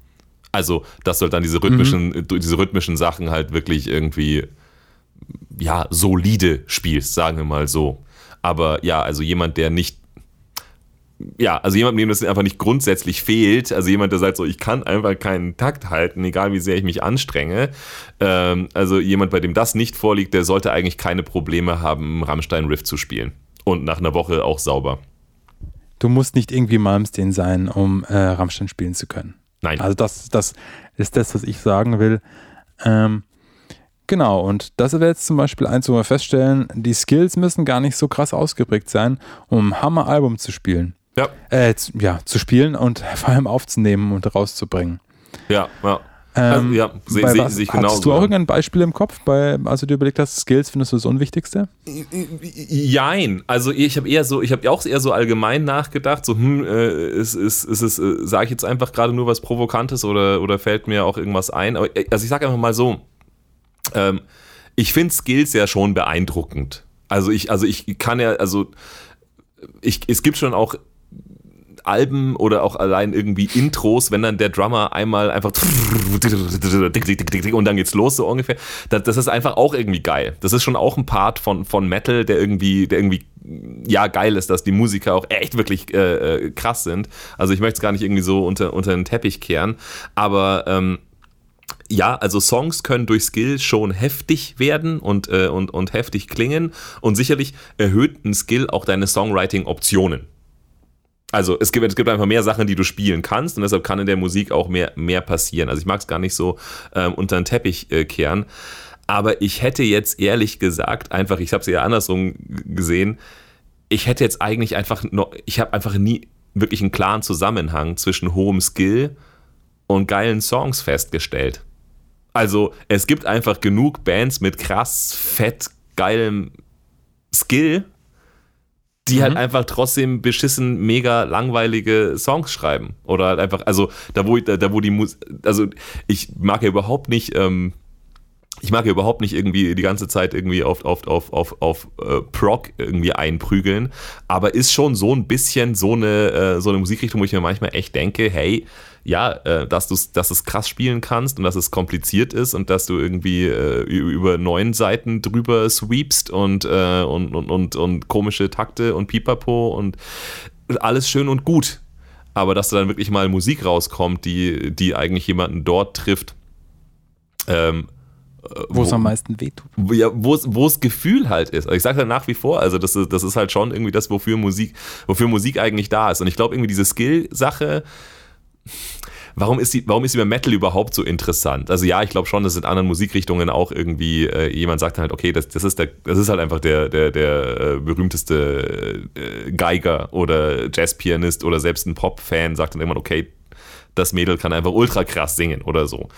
Also, dass du halt dann diese rhythmischen, diese rhythmischen Sachen halt wirklich irgendwie, ja, solide spielst, sagen wir mal so. Aber ja, also jemand, der nicht ja, also jemand, dem das einfach nicht grundsätzlich fehlt, also jemand, der sagt so, ich kann einfach keinen Takt halten, egal wie sehr ich mich anstrenge. Ähm, also jemand, bei dem das nicht vorliegt, der sollte eigentlich keine Probleme haben, Rammstein Riff zu spielen. Und nach einer Woche auch sauber. Du musst nicht irgendwie Malmsteen sein, um äh, Rammstein spielen zu können. Nein. Also das, das ist das, was ich sagen will. Ähm, genau, und das wäre jetzt zum Beispiel eins, wo wir feststellen, die Skills müssen gar nicht so krass ausgeprägt sein, um ein Hammer-Album zu spielen. Ja. Äh, ja, zu spielen und vor allem aufzunehmen und rauszubringen. Ja, ja. Ähm, Also, ja, sehe seh, seh ich Hattest genauso. du auch irgendein Beispiel im Kopf, bei, als du dir überlegt hast, Skills findest du das Unwichtigste? Jein, also ich habe eher so, ich habe auch eher so allgemein nachgedacht, so, hm, äh, ist, ist, ist es, äh, sage ich jetzt einfach gerade nur was Provokantes oder, oder fällt mir auch irgendwas ein? Aber, äh, also ich sage einfach mal so, ähm, ich finde Skills ja schon beeindruckend. Also ich, also ich kann ja, also ich, es gibt schon auch Alben oder auch allein irgendwie Intros, wenn dann der Drummer einmal einfach und dann geht's los so ungefähr. Das, das ist einfach auch irgendwie geil. Das ist schon auch ein Part von, von Metal, der irgendwie, der irgendwie ja geil ist, dass die Musiker auch echt wirklich äh, äh, krass sind. Also ich möchte es gar nicht irgendwie so unter, unter den Teppich kehren, aber ähm, ja, also Songs können durch Skill schon heftig werden und, äh, und, und heftig klingen und sicherlich erhöht ein Skill auch deine Songwriting-Optionen. Also es gibt, es gibt einfach mehr Sachen, die du spielen kannst und deshalb kann in der Musik auch mehr, mehr passieren. Also ich mag es gar nicht so ähm, unter den Teppich äh, kehren. Aber ich hätte jetzt ehrlich gesagt, einfach, ich habe es eher andersrum gesehen, ich hätte jetzt eigentlich einfach noch, ich habe einfach nie wirklich einen klaren Zusammenhang zwischen hohem Skill und geilen Songs festgestellt. Also es gibt einfach genug Bands mit krass, fett, geilem Skill, die halt einfach trotzdem beschissen mega langweilige Songs schreiben. Oder halt einfach, also da wo, da, da wo die Musik, also ich mag ja überhaupt nicht, ähm, ich mag ja überhaupt nicht irgendwie die ganze Zeit irgendwie auf, auf, auf, auf, auf äh, Prog irgendwie einprügeln, aber ist schon so ein bisschen so eine, äh, so eine Musikrichtung, wo ich mir manchmal echt denke, hey, ja, äh, dass du dass es krass spielen kannst und dass es kompliziert ist und dass du irgendwie äh, über neun Seiten drüber sweepst und, äh, und, und, und, und komische Takte und Pipapo und alles schön und gut. Aber dass da dann wirklich mal Musik rauskommt, die, die eigentlich jemanden dort trifft, ähm, Wo es am meisten wehtut. wo- ja, wo es wo es Gefühl halt ist. Also ich sage ja nach wie vor, also das ist, das ist halt schon irgendwie das, wofür Musik, wofür Musik eigentlich da ist. Und ich glaube irgendwie diese Skill-Sache, warum ist die, warum ist bei Metal überhaupt so interessant? Also ja, ich glaube schon, dass in anderen Musikrichtungen auch irgendwie äh, jemand sagt halt, okay, das, das ist der, das ist halt einfach der, der, der äh, berühmteste äh, Geiger oder Jazzpianist oder selbst ein Pop-Fan sagt dann irgendwann, okay, das Mädel kann einfach ultra krass singen oder so.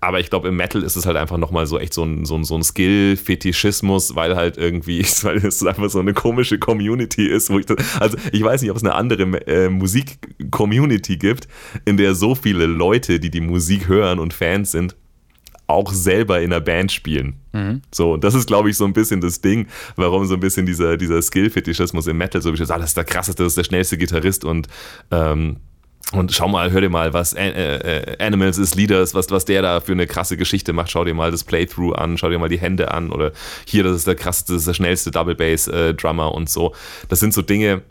Aber ich glaube, im Metal ist es halt einfach nochmal so echt so ein, so ein, so ein Skill-Fetischismus, weil halt irgendwie, weil es einfach so eine komische Community ist, wo ich das, also ich weiß nicht, ob es eine andere äh, Musik-Community gibt, in der so viele Leute, die die Musik hören und Fans sind, auch selber in einer Band spielen. So, und das ist, glaube ich, so ein bisschen das Ding, warum so ein bisschen dieser, dieser Skill-Fetischismus im Metal so wie ah, das ist der krasseste, das ist der schnellste Gitarrist und ähm, und schau mal, hör dir mal, was äh, äh, Animals is Leaders, was, was der da für eine krasse Geschichte macht. Schau dir mal das Playthrough an, schau dir mal die Hände an oder hier, das ist der krasseste, das ist der schnellste Double Bass äh, Drummer und so. Das sind so Dinge,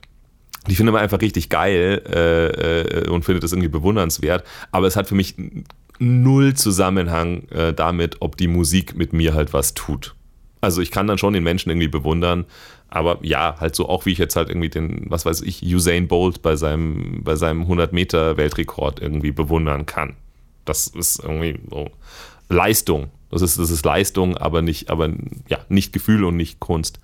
die findet man einfach richtig geil äh, äh, und findet das irgendwie bewundernswert. Aber es hat für mich null Zusammenhang äh, damit, ob die Musik mit mir halt was tut. Also ich kann dann schon den Menschen irgendwie bewundern, aber ja, halt so auch wie ich jetzt halt irgendwie den, was weiß ich, Usain Bolt bei seinem, bei seinem 100 Meter Weltrekord irgendwie bewundern kann. Das ist irgendwie so Leistung. Das ist, das ist Leistung, aber nicht, aber ja, nicht Gefühl und nicht Kunst.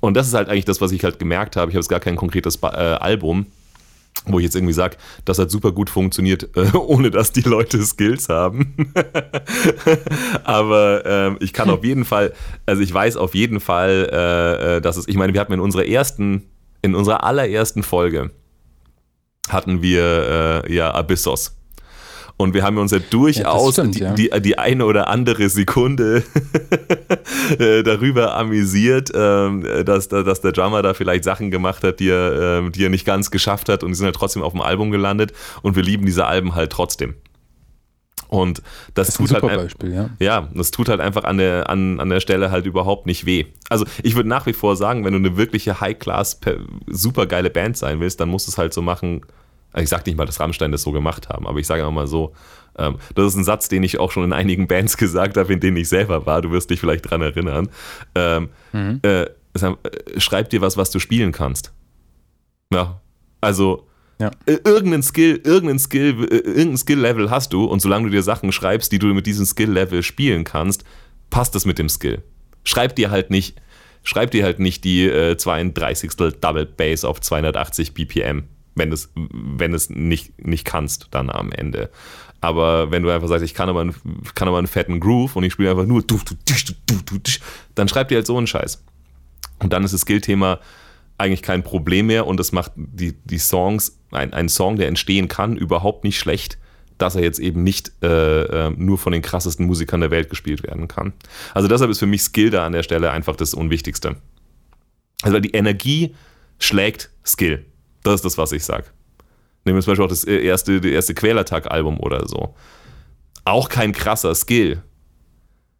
Und das ist halt eigentlich das, was ich halt gemerkt habe. Ich habe jetzt gar kein konkretes Ba- äh, Album, wo ich jetzt irgendwie sage, das hat super gut funktioniert, äh, ohne dass die Leute Skills haben. Aber ähm, ich kann auf jeden Fall, also ich weiß auf jeden Fall, äh, äh, dass es, ich meine, wir hatten in unserer ersten, in unserer allerersten Folge hatten wir äh, ja Abyssos. Und wir haben uns ja durchaus stimmt, die, ja. die, die eine oder andere Sekunde äh, darüber amüsiert, ähm, dass, dass der Drummer da vielleicht Sachen gemacht hat, die er, ähm, die er nicht ganz geschafft hat und die sind halt trotzdem auf dem Album gelandet und wir lieben diese Alben halt trotzdem. Und das, Das tut halt Beispiel, ja. ja, das tut halt einfach an der, an, an der Stelle halt überhaupt nicht weh. Also ich würde nach wie vor sagen, wenn du eine wirkliche High-Class, super geile Band sein willst, dann musst du es halt so machen. Also ich sag nicht mal, dass Rammstein das so gemacht haben, aber ich sage mal so, ähm, das ist ein Satz, den ich auch schon in einigen Bands gesagt habe, in denen ich selber war. Du wirst dich vielleicht dran erinnern. Ähm, äh, äh, schreib dir was, was du spielen kannst. Ja, also Ja. äh, irgendein Skill, irgendein Skill, äh, irgendein Skill-Level hast du und solange du dir Sachen schreibst, die du mit diesem Skill-Level spielen kannst, passt das mit dem Skill. Schreib dir halt nicht, schreib dir halt nicht die äh, 32. Double Bass auf 280 BPM, wenn es, wenn es nicht, nicht kannst dann am Ende. Aber wenn du einfach sagst, ich kann aber einen, kann aber einen fetten Groove und ich spiele einfach nur du, du, du, du, du, dann schreib dir halt so einen Scheiß. Und dann ist das Skill-Thema eigentlich kein Problem mehr und es macht die, die Songs, ein, ein Song, der entstehen kann, überhaupt nicht schlecht, dass er jetzt eben nicht äh, äh, nur von den krassesten Musikern der Welt gespielt werden kann. Also deshalb ist für mich Skill da an der Stelle einfach das Unwichtigste. Also die Energie schlägt Skill. Das ist das, was ich sage. Nehmen wir zum Beispiel auch das erste, das erste Quälertag-Album oder so. Auch kein krasser Skill.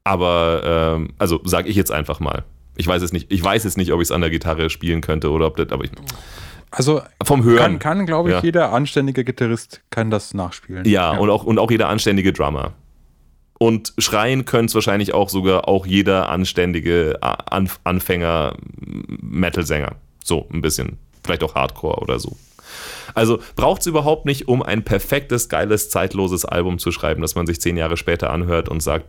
Aber, ähm, also sage ich jetzt einfach mal. Ich weiß es nicht. Ich weiß jetzt nicht, ob ich es an der Gitarre spielen könnte oder ob das, aber ich, Also vom Hören. kann, kann glaube ich, Ja. jeder anständige Gitarrist kann das nachspielen. Ja, Und, auch, und auch jeder anständige Drummer. Und schreien können es wahrscheinlich auch sogar auch jeder anständige A- Anf Anfänger Metal-Sänger. So ein bisschen. Vielleicht auch Hardcore oder so. Also braucht es überhaupt nicht, um ein perfektes, geiles, zeitloses Album zu schreiben, das man sich zehn Jahre später anhört und sagt,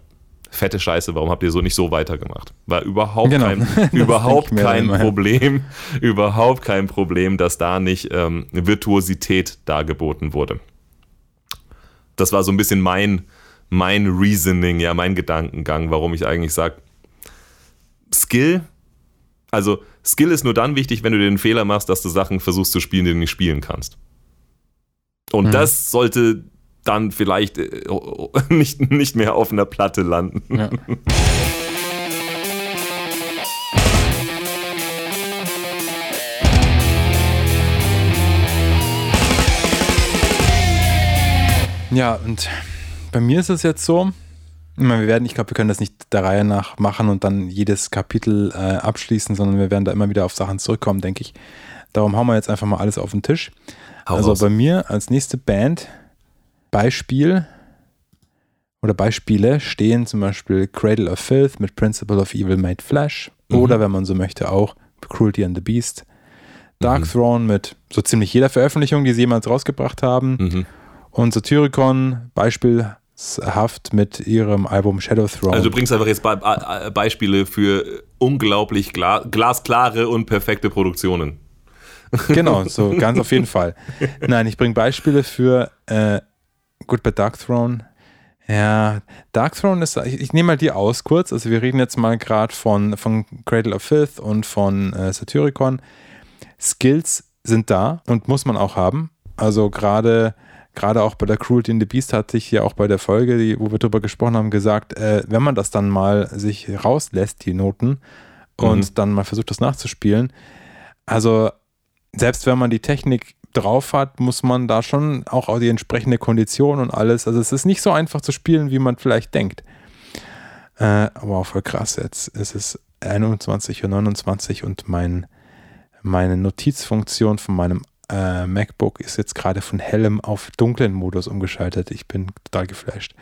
fette Scheiße, warum habt ihr so nicht so weitergemacht? War überhaupt Genau. kein, überhaupt kein. Problem, überhaupt kein Problem, dass da nicht ähm, Virtuosität dargeboten wurde. Das war so ein bisschen mein, mein Reasoning, ja, mein Gedankengang, warum ich eigentlich sage, Skill, also Skill ist nur dann wichtig, wenn du den Fehler machst, dass du Sachen versuchst zu spielen, die du nicht spielen kannst. Und Mhm. das sollte dann vielleicht äh, nicht, nicht mehr auf einer Platte landen. Ja. Ja, und bei mir ist es jetzt so, ich meine, wir werden, ich glaube, wir können das nicht der Reihe nach machen und dann jedes Kapitel äh, abschließen, sondern wir werden da immer wieder auf Sachen zurückkommen, denke ich. Darum hauen wir jetzt einfach mal alles auf den Tisch. Hau also raus. bei mir als nächste Band Beispiel oder Beispiele stehen zum Beispiel Cradle of Filth mit Principle of Evil Made Flesh Mhm. oder wenn man so möchte auch Cruelty and the Beast. Dark Mhm. Throne mit so ziemlich jeder Veröffentlichung, die sie jemals rausgebracht haben. Mhm. Und Satyricon beispielhaft mit ihrem Album Shadow Throne. Also du bringst einfach jetzt Be Be Beispiele für unglaublich gla glasklare und perfekte Produktionen. Genau, so ganz auf jeden Fall. Nein, ich bringe Beispiele für äh, gut bei Dark Throne. Ja, Dark Throne ist, ich, ich nehme mal die aus kurz. Also wir reden jetzt mal gerade von, von Cradle of Filth und von äh, Satyricon. Skills sind da und muss man auch haben. Also gerade gerade auch bei der Cruelty in the Beast hatte ich ja auch bei der Folge, die, wo wir drüber gesprochen haben, gesagt, äh, wenn man das dann mal sich rauslässt, die Noten, und Mhm. dann mal versucht, das nachzuspielen, also selbst wenn man die Technik drauf hat, muss man da schon auch die entsprechende Kondition und alles. Also es ist nicht so einfach zu spielen, wie man vielleicht denkt. Äh, wow, voll krass. Jetzt ist es 21.29 Uhr und mein, meine Notizfunktion von meinem äh, MacBook ist jetzt gerade von hellem auf dunklen Modus umgeschaltet. Ich bin total geflasht.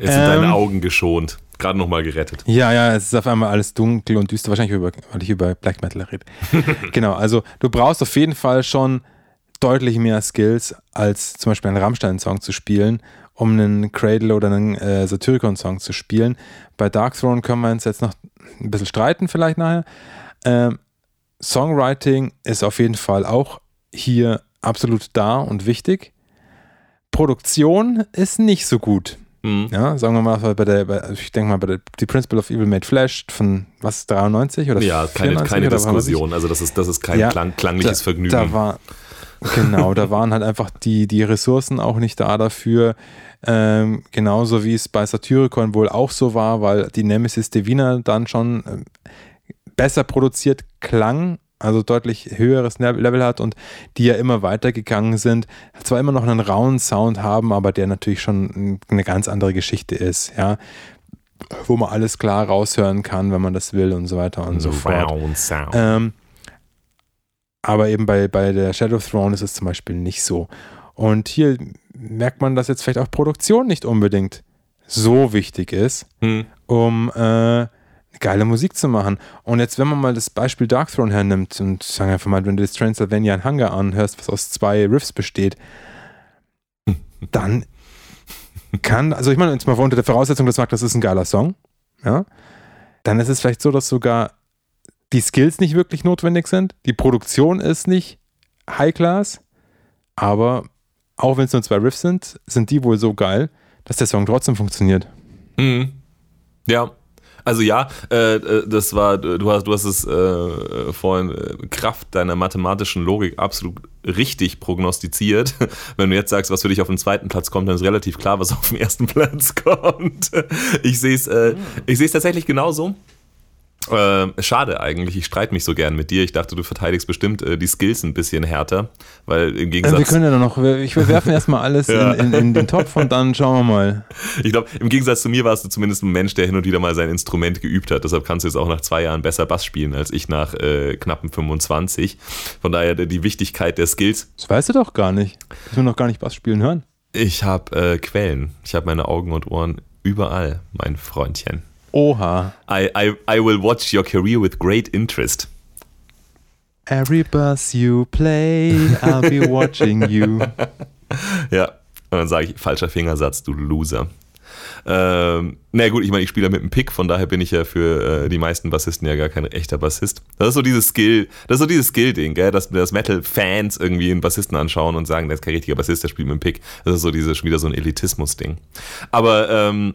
Jetzt sind deine Ähm. Augen geschont. Gerade nochmal gerettet. Ja, ja, es ist auf einmal alles dunkel und düster, wahrscheinlich über, weil ich über Black Metal rede. genau, also du brauchst auf jeden Fall schon deutlich mehr Skills, als zum Beispiel einen Rammstein-Song zu spielen, um einen Cradle oder einen äh, Satyricon-Song zu spielen. Bei Dark Throne können wir uns jetzt noch ein bisschen streiten, vielleicht nachher. Ähm, Songwriting ist auf jeden Fall auch hier absolut da und wichtig. Produktion ist nicht so gut. Mhm. Ja, sagen wir mal, bei der, bei, ich denke mal, bei der die Principle of Evil Made Flash von was, 93 oder Ja, keine, 94 keine oder? Diskussion. Also das ist, das ist kein Ja, klang, klangliches da, Vergnügen. Da war, genau, da waren halt einfach die, die Ressourcen auch nicht da dafür. Ähm, genauso wie es bei Satyricon wohl auch so war, weil die Nemesis Divina dann schon ähm, besser produziert klang, also deutlich höheres Level hat und die ja immer weitergegangen sind, zwar immer noch einen rauen Sound haben, aber der natürlich schon eine ganz andere Geschichte ist, ja, wo man alles klar raushören kann, wenn man das will und so weiter und so fort. Round Sound. Ähm, aber eben bei, bei der Shadow Throne ist es zum Beispiel nicht so. Und hier merkt man, dass jetzt vielleicht auch Produktion nicht unbedingt so wichtig ist, Hm. um äh, geile Musik zu machen. Und jetzt, wenn man mal das Beispiel Darkthrone hernimmt und sagen einfach mal, wenn du das Transylvania Hunger anhörst, was aus zwei Riffs besteht, dann kann, also ich meine, jetzt mal unter der Voraussetzung, dass man sagt, das ist ein geiler Song, ja, dann ist es vielleicht so, dass sogar die Skills nicht wirklich notwendig sind, die Produktion ist nicht High Class, aber auch wenn es nur zwei Riffs sind, sind die wohl so geil, dass der Song trotzdem funktioniert. Mhm. Ja, also ja, äh, äh, das war, du hast, du hast es äh, vorhin äh, Kraft deiner mathematischen Logik absolut richtig prognostiziert. Wenn du jetzt sagst, was für dich auf den zweiten Platz kommt, dann ist relativ klar, was auf den ersten Platz kommt. Ich sehe es, äh, ich sehe es tatsächlich genauso. Äh, schade eigentlich, ich streite mich so gern mit dir. Ich dachte, du verteidigst bestimmt äh, die Skills ein bisschen härter, weil im Gegensatz. wir können ja noch, ich, wir werfen erstmal alles ja. in, in, in, den Topf und dann schauen wir mal. Ich glaube, im Gegensatz zu mir warst du zumindest ein Mensch, der hin und wieder mal sein Instrument geübt hat. Deshalb kannst du jetzt auch nach zwei Jahren besser Bass spielen als ich nach äh, knappen 25. Von daher die Wichtigkeit der Skills. Das weißt du doch gar nicht. Ich will noch gar nicht Bass spielen hören. Ich habe äh, Quellen. Ich habe meine Augen und Ohren überall, mein Freundchen. Oha. I, I, I will watch your career with great interest. Every bus you play, I'll be watching you. ja, und dann sage ich, falscher Fingersatz, du Loser. Ähm, na gut, ich meine, ich spiele mit einem Pick, von daher bin ich ja für äh, die meisten Bassisten ja gar kein echter Bassist. Das ist so dieses Skill, das ist so dieses Skill-Ding, gell, dass, dass Metal-Fans irgendwie einen Bassisten anschauen und sagen, der ist kein richtiger Bassist, der spielt mit einem Pick. Das ist so dieses, schon wieder so ein Elitismus-Ding. Aber ähm,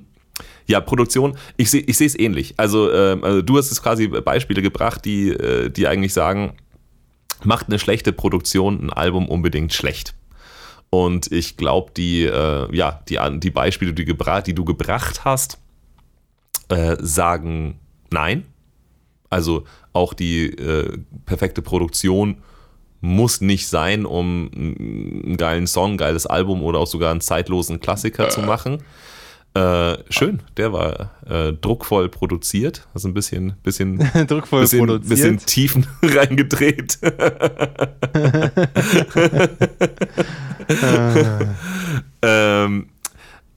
ja, Produktion, ich sehe ich sehe es ähnlich. Also, äh, also, du hast es quasi Beispiele gebracht, die, äh, die eigentlich sagen, macht eine schlechte Produktion ein Album unbedingt schlecht. Und ich glaube, die, äh, ja, die, die Beispiele, die, gebra die du gebracht hast, äh, sagen nein. Also auch die äh, perfekte Produktion muss nicht sein, um einen geilen Song, ein geiles Album oder auch sogar einen zeitlosen Klassiker zu machen. Äh, schön, der war äh, druckvoll produziert, also ein bisschen, bisschen, druckvoll bisschen, produziert. bisschen Tiefen reingedreht. ähm,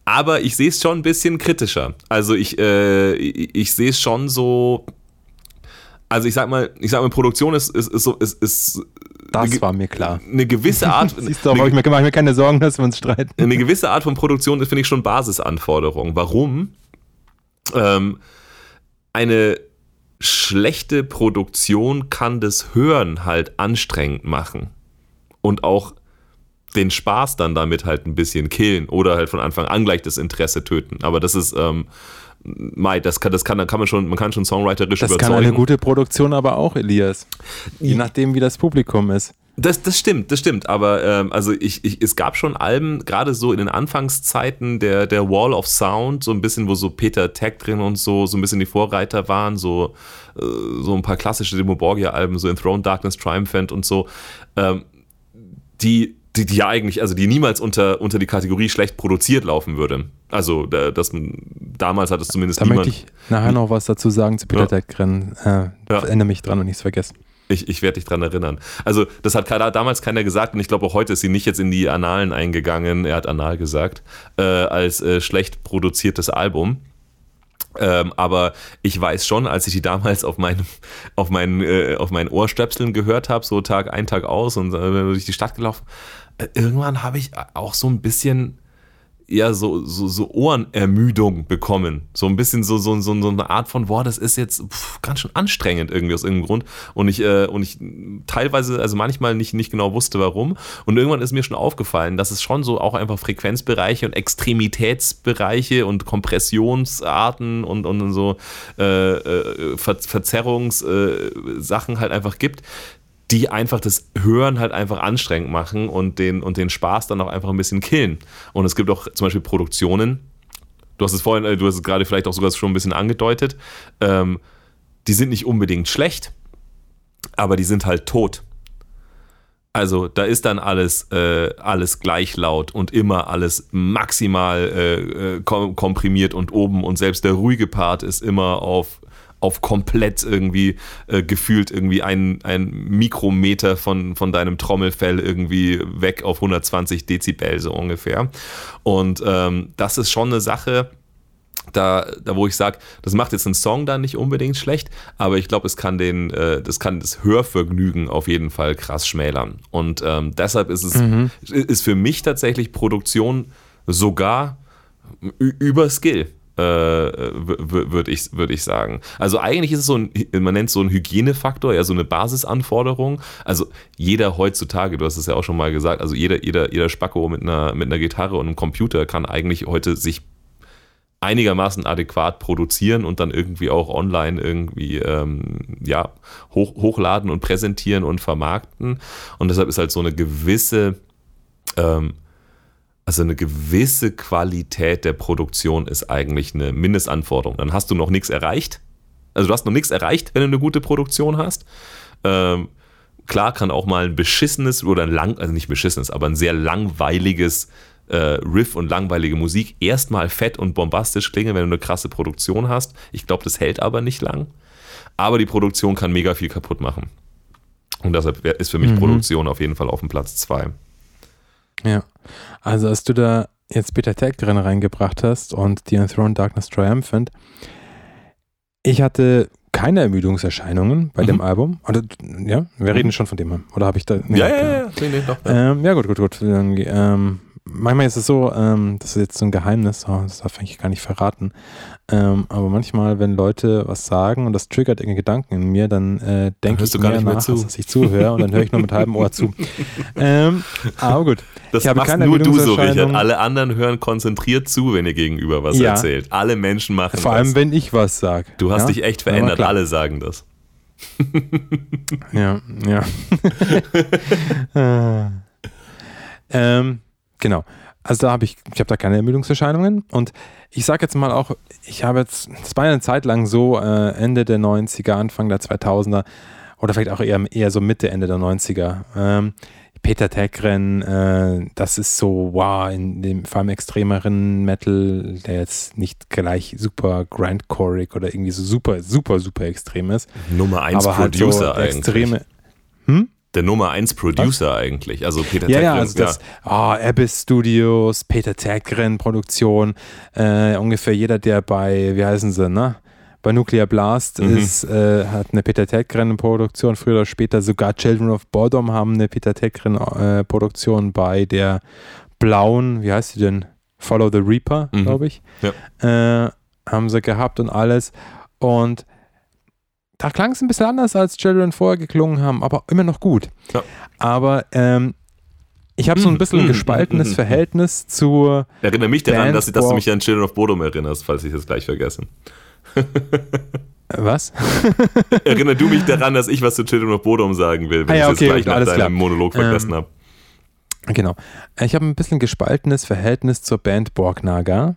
aber ich sehe es schon ein bisschen kritischer. Also ich, äh, ich, ich sehe es schon so. Also ich sag mal, ich sag mal, Produktion ist, ist, ist so, ist, ist das war mir klar. Eine gewisse Art. Siehst du, aber ich mache mir keine Sorgen, dass wir uns streiten. Eine gewisse Art von Produktion ist, finde ich, schon Basisanforderung. Warum? Ähm, eine schlechte Produktion kann das Hören halt anstrengend machen. Und auch den Spaß dann damit halt ein bisschen killen oder halt von Anfang an gleich das Interesse töten. Aber das ist, ähm, Mai, das kann, das kann, kann man schon, man kann schon songwriterisch das überzeugen. Das kann eine gute Produktion aber auch, Elias. Je nachdem, wie das Publikum ist. Das, das stimmt, das stimmt. Aber ähm, also ich, ich, es gab schon Alben, gerade so in den Anfangszeiten der, der Wall of Sound, so ein bisschen, wo so Peter Tech drin und so, so ein bisschen die Vorreiter waren, so, äh, so ein paar klassische Demo Borgia-Alben, so Enthroned Darkness, Triumphant und so, ähm, die die, die ja eigentlich, also die niemals unter, unter die Kategorie schlecht produziert laufen würde. Also, das, damals hat es zumindest da niemand. Da möchte ich nachher noch was dazu sagen zu Peter ja. Deckren. Äh, ja. Erinnere mich dran und nichts vergessen. Ich, ich werde dich dran erinnern. Also, das hat keiner, damals keiner gesagt und ich glaube auch heute ist sie nicht jetzt in die Annalen eingegangen, er hat anal gesagt, äh, als äh, schlecht produziertes Album. Ähm, aber ich weiß schon, als ich die damals auf meinen auf meinen äh, auf meinen Ohrstöpseln gehört habe, so Tag ein Tag aus und äh, durch die Stadt gelaufen, irgendwann habe ich auch so ein bisschen ja so, so, so Ohrenermüdung bekommen. So ein bisschen so, so, so, so eine Art von, boah, das ist jetzt pff, ganz schön anstrengend irgendwie aus irgendeinem Grund. Und ich, äh, und ich teilweise, also manchmal nicht, nicht genau wusste, warum. Und irgendwann ist mir schon aufgefallen, dass es schon so auch einfach Frequenzbereiche und Extremitätsbereiche und Kompressionsarten und, und so äh, äh, Ver Verzerrungssachen halt einfach gibt, die einfach das Hören halt einfach anstrengend machen und den, und den Spaß dann auch einfach ein bisschen killen. Und es gibt auch zum Beispiel Produktionen, du hast es vorhin, äh, du hast es gerade vielleicht auch sogar schon ein bisschen angedeutet, ähm, die sind nicht unbedingt schlecht, aber die sind halt tot. Also da ist dann alles, äh, alles gleich laut und immer alles maximal äh, äh komprimiert und oben und selbst der ruhige Part ist immer auf auf komplett irgendwie äh, gefühlt irgendwie ein, ein Mikrometer von, von deinem Trommelfell irgendwie weg auf 120 Dezibel so ungefähr. Und ähm, das ist schon eine Sache, da, da wo ich sage, das macht jetzt einen Song dann nicht unbedingt schlecht, aber ich glaube, es kann den, äh, das kann das Hörvergnügen auf jeden Fall krass schmälern. Und ähm, deshalb ist es mhm. ist für mich tatsächlich Produktion sogar über Skill. Äh, würde ich, würd ich sagen. Also eigentlich ist es so ein, man nennt es so ein Hygienefaktor, ja, so eine Basisanforderung. Also jeder heutzutage, du hast es ja auch schon mal gesagt, also jeder, jeder, jeder Spacko mit einer, mit einer Gitarre und einem Computer kann eigentlich heute sich einigermaßen adäquat produzieren und dann irgendwie auch online irgendwie ähm, ja, hoch, hochladen und präsentieren und vermarkten. Und deshalb ist halt so eine gewisse, ähm, also eine gewisse Qualität der Produktion ist eigentlich eine Mindestanforderung. Dann hast du noch nichts erreicht. Also du hast noch nichts erreicht, wenn du eine gute Produktion hast. Ähm, klar kann auch mal ein beschissenes oder ein lang, also nicht beschissenes, aber ein sehr langweiliges äh, Riff und langweilige Musik erstmal fett und bombastisch klingen, wenn du eine krasse Produktion hast. Ich glaube, das hält aber nicht lang. Aber die Produktion kann mega viel kaputt machen. Und deshalb ist für mich mhm. Produktion auf jeden Fall auf dem Platz 2. Ja, also als du da jetzt Peter Tag drin reingebracht hast und die Enthroned Darkness Triumphant, ich hatte keine Ermüdungserscheinungen bei mhm. dem Album. Oder, ja, wir reden mhm. schon von dem. Oder habe ich da. Nee, ja, ja, ja, ja, nee, nee, doch, ja. Ähm, ja, gut, gut, gut. Ähm, manchmal ist es so, ähm, das ist jetzt so ein Geheimnis, oh, das darf ich gar nicht verraten. Ähm, aber manchmal, wenn Leute was sagen und das triggert irgendeine Gedanken in mir, dann äh, denke ich mehr nach, zu. dass ich zuhöre und dann höre ich nur mit halbem Ohr zu. ähm, aber gut. Das ich machst nur du so, Richard. Alle anderen hören konzentriert zu, wenn ihr gegenüber was ja. erzählt. Alle Menschen machen Vor das. Vor allem, wenn ich was sage. Du hast ja? dich echt verändert. Alle sagen das. ja, ja. Ähm, Genau. Also da habe ich, ich habe da keine Ermüdungserscheinungen und ich sage jetzt mal auch, ich habe jetzt, das war eine Zeit lang so, äh, Ende der 90er, Anfang der 2000er oder vielleicht auch eher, eher so Mitte, Ende der 90er. Ähm, Peter Tegren, äh, das ist so, wow, in dem vor allem extremeren Metal, der jetzt nicht gleich super grindcoreig oder irgendwie so super, super, super extrem ist. Nummer 1 Producer halt so eigentlich. Extreme, hm? Der Nummer 1 Producer Was? eigentlich. Also Peter ja, Tägren. Ja, also das oh, Abyss Studios, Peter Tägren Produktion, äh, ungefähr jeder, der bei, wie heißen sie, ne? Bei Nuclear Blast mhm. ist, äh, hat eine Peter Tägren Produktion, früher oder später sogar Children of Bodom haben eine Peter Tägren äh, Produktion bei der blauen, wie heißt sie denn? Follow the Reaper, mhm. glaube ich. Ja. Äh, haben sie gehabt und alles. Und da klang es ein bisschen anders, als Children vorher geklungen haben, aber immer noch gut. Ja. Aber ähm, ich habe so ein bisschen ein gespaltenes Verhältnis zu. Erinnere mich daran, dass, dass, du mich an Children of Bodom erinnerst, falls ich das gleich vergesse. Was? Erinnere du mich daran, dass ich was zu Children of Bodom sagen will, wenn ah, ja, ich okay, das gleich nach deinem klar. Monolog vergessen ähm, habe. Genau. Ich habe ein bisschen gespaltenes Verhältnis zur Band Borgnaga.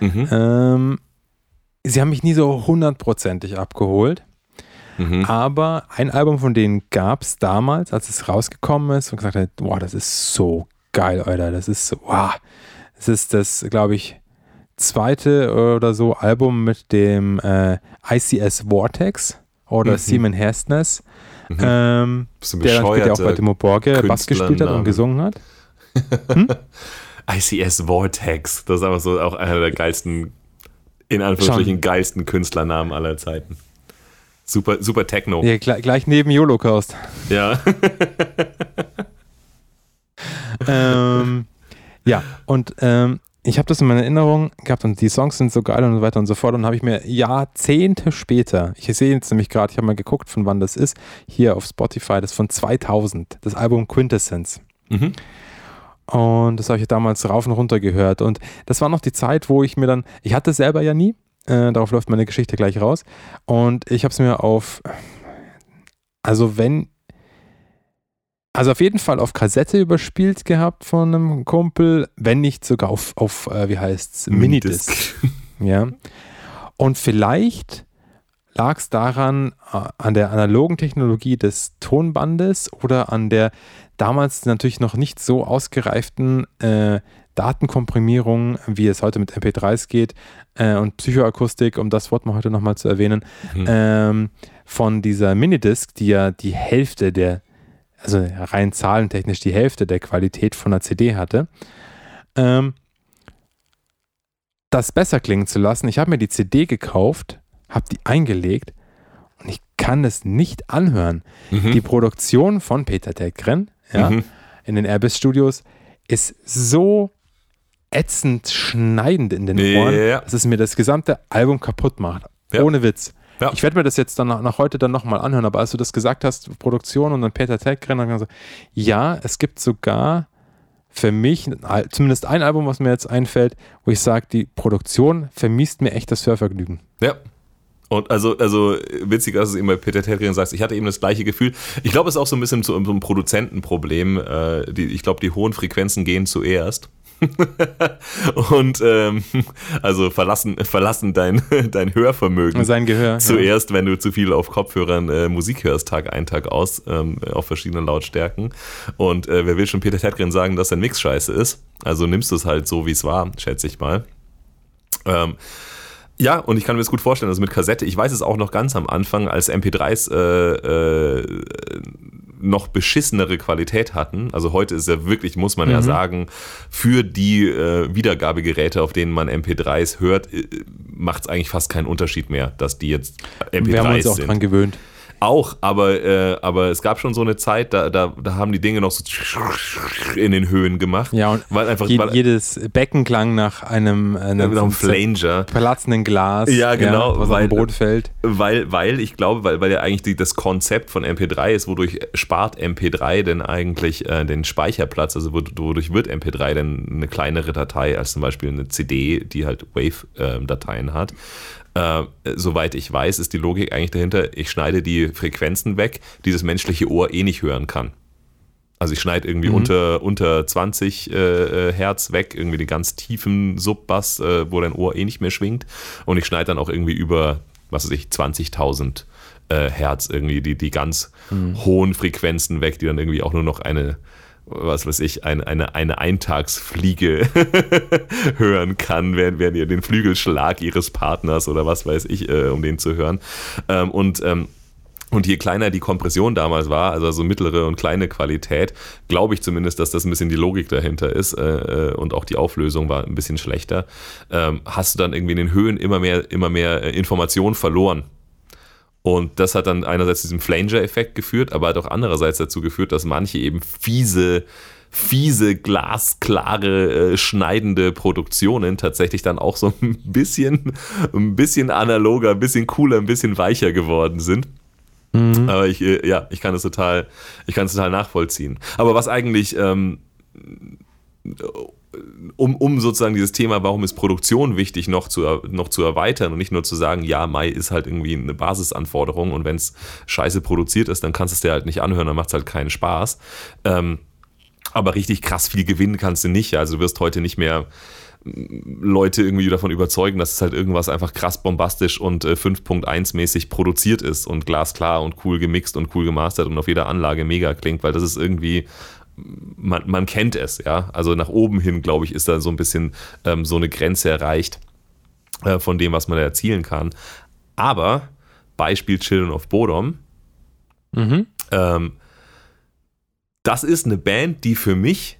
Mhm. Ähm, sie haben mich nie so hundertprozentig abgeholt. Mhm. Aber ein Album von denen gab es damals, als es rausgekommen ist und gesagt hat, boah, das ist so geil, Alter. Das ist so, wow. Das ist das, glaube ich, zweite oder so Album mit dem äh, ICS Vortex oder mhm. Simon Hestness. Mhm. Ähm, der dann später auch bei Timo Borge Bass gespielt hat und gesungen hat. Hm? ICS Vortex, das ist einfach so auch einer der geilsten, in Anführungsstrichen Schon. geilsten Künstlernamen aller Zeiten. Super, super Techno. Ja, gleich, gleich neben Holocaust. Ja. ähm, ja, und ähm, ich habe das in meiner Erinnerung gehabt und die Songs sind so geil und so weiter und so fort. Und habe ich mir Jahrzehnte später, ich sehe jetzt nämlich gerade, ich habe mal geguckt, von wann das ist, hier auf Spotify, das ist von 2000, das Album Quintessence. Mhm. Und das habe ich damals rauf und runter gehört. Und das war noch die Zeit, wo ich mir dann, ich hatte es selber ja nie, äh, darauf läuft meine Geschichte gleich raus. Und ich habe es mir auf, also wenn, also auf jeden Fall auf Kassette überspielt gehabt von einem Kumpel, wenn nicht sogar auf, auf äh, wie heißt's, Minidisc. ja. Und vielleicht lag es daran, äh, an der analogen Technologie des Tonbandes oder an der damals natürlich noch nicht so ausgereiften äh, Datenkomprimierung, wie es heute mit MP3s geht, äh, und Psychoakustik, um das Wort mal heute nochmal zu erwähnen, mhm. ähm, von dieser Minidisc, die ja die Hälfte der, also rein zahlentechnisch die Hälfte der Qualität von einer CD hatte. Ähm, das besser klingen zu lassen, ich habe mir die CD gekauft, habe die eingelegt und ich kann es nicht anhören. Mhm. Die Produktion von Peter Tägren ja, Mhm. in den Airbus Studios ist so ätzend schneidend in den. Ohren, dass es mir das gesamte Album kaputt macht. Ja. Ohne Witz. Ja. Ich werde mir das jetzt dann nach, heute dann nochmal anhören, aber als du das gesagt hast, Produktion und dann Peter Tägren, dann so, ja, es gibt sogar für mich zumindest ein Album, was mir jetzt einfällt, wo ich sage, die Produktion vermisst mir echt das Hörvergnügen. Ja. Und also, also witzig, dass du eben bei Peter Terrien sagst, ich hatte eben das gleiche Gefühl. Ich glaube, es ist auch so ein bisschen so, so ein Produzentenproblem. Äh, die, ich glaube, die hohen Frequenzen gehen zuerst. und ähm, also verlassen, verlassen dein, dein Hörvermögen Sein Gehör. Ja. zuerst, wenn du zu viel auf Kopfhörern äh, Musik hörst, Tag ein, Tag aus, ähm, auf verschiedenen Lautstärken. Und äh, wer will schon Peter Tätgren sagen, dass sein Mix scheiße ist? Also nimmst du es halt so, wie es war, schätze ich mal. Ähm, ja, und ich kann mir das gut vorstellen, also mit Kassette, ich weiß es auch noch ganz am Anfang, als MP3s äh, äh, noch beschissenere Qualität hatten. Also heute ist ja wirklich, muss man ja Mhm. sagen, für die äh, Wiedergabegeräte, auf denen man MP3s hört, äh, macht es eigentlich fast keinen Unterschied mehr, dass die jetzt MP3s Wir haben uns auch sind. dran gewöhnt. Auch, aber, äh, aber es gab schon so eine Zeit, da, da, da haben die Dinge noch so in den Höhen gemacht. Ja, und weil einfach Je, weil, jedes Becken klang nach einem, einem nach einem Flanger. platzenden Glas, Ja, genau, was auf weil- dem Boden fällt. Weil, weil ich glaube, weil, weil ja eigentlich die, das Konzept von MP3 ist, wodurch spart MP3 denn eigentlich äh, den Speicherplatz, also wod- wodurch wird MP3 denn eine kleinere Datei als zum Beispiel eine CD, die halt Wave-Dateien hat. Äh, soweit ich weiß, ist die Logik eigentlich dahinter, ich schneide die Frequenzen weg, die das menschliche Ohr eh nicht hören kann. Also ich schneide irgendwie Mhm. unter, unter 20 äh, äh, Hertz weg, irgendwie den ganz tiefen Subbass, äh, wo dein Ohr eh nicht mehr schwingt. Und ich schneide dann auch irgendwie über, was weiß ich, 20.000 äh, Hertz irgendwie die, die ganz hohen Frequenzen weg, die dann irgendwie auch nur noch eine, was weiß ich, eine, eine, eine Eintagsfliege hören kann, während, während ihr den Flügelschlag ihres Partners oder was weiß ich, äh, um den zu hören. Ähm, und ähm, und je kleiner die Kompression damals war, also so mittlere und kleine Qualität, glaube ich zumindest, dass das ein bisschen die Logik dahinter ist äh, äh, und auch die Auflösung war ein bisschen schlechter, ähm, hast du dann irgendwie in den Höhen immer mehr, immer mehr äh, Information verloren. Und das hat dann einerseits zu diesem Flanger-Effekt geführt, aber hat auch andererseits dazu geführt, dass manche eben fiese, fiese, glasklare, äh, schneidende Produktionen tatsächlich dann auch so ein bisschen, ein bisschen analoger, ein bisschen cooler, ein bisschen weicher geworden sind. Mhm. Aber ich, äh, ja, ich kann es total, ich kann es total nachvollziehen. Aber was eigentlich, ähm, um, um sozusagen dieses Thema, warum ist Produktion wichtig, noch zu, noch zu erweitern und nicht nur zu sagen, ja, Mai ist halt irgendwie eine Basisanforderung und wenn es scheiße produziert ist, dann kannst du es dir halt nicht anhören, dann macht es halt keinen Spaß. Ähm, aber richtig krass viel gewinnen kannst du nicht. Also du wirst heute nicht mehr mm, Leute irgendwie davon überzeugen, dass es halt irgendwas einfach krass bombastisch und äh, 5.1 mäßig produziert ist und glasklar und cool gemixt und cool gemastert und auf jeder Anlage mega klingt, weil das ist irgendwie man, man kennt es, ja. Also nach oben hin, glaube ich, ist da so ein bisschen ähm, so eine Grenze erreicht äh, von dem, was man da erzielen kann. Aber Beispiel Children of Bodom, Mhm. ähm, das ist eine Band, die für mich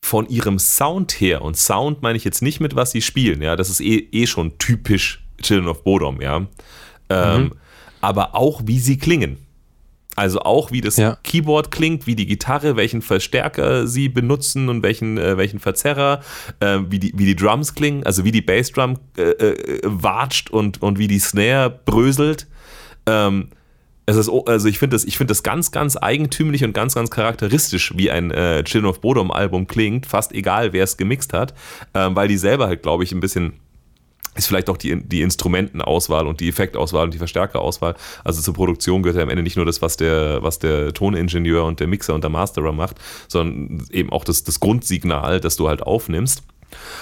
von ihrem Sound her, und Sound meine ich jetzt nicht mit, was sie spielen, ja, das ist eh, eh schon typisch Children of Bodom, ja. Ähm, Mhm. Aber auch wie sie klingen. Also auch wie das Ja. Keyboard klingt, wie die Gitarre, welchen Verstärker sie benutzen und welchen, äh, welchen Verzerrer, äh, wie, die, wie die Drums klingen, also wie die Bassdrum äh, äh, watscht und, und wie die Snare bröselt. Ähm, es ist, also ich finde das, ich finde das ganz, ganz eigentümlich und ganz, ganz charakteristisch, wie ein äh, Children of Bodom Album klingt, fast egal, wer es gemixt hat, ähm, weil die selber halt, glaube ich, ein bisschen ist vielleicht auch die, die Instrumentenauswahl und die Effektauswahl und die Verstärkerauswahl. Also zur Produktion gehört ja am Ende nicht nur das, was der, was der Toningenieur und der Mixer und der Masterer macht, sondern eben auch das, das Grundsignal, das du halt aufnimmst.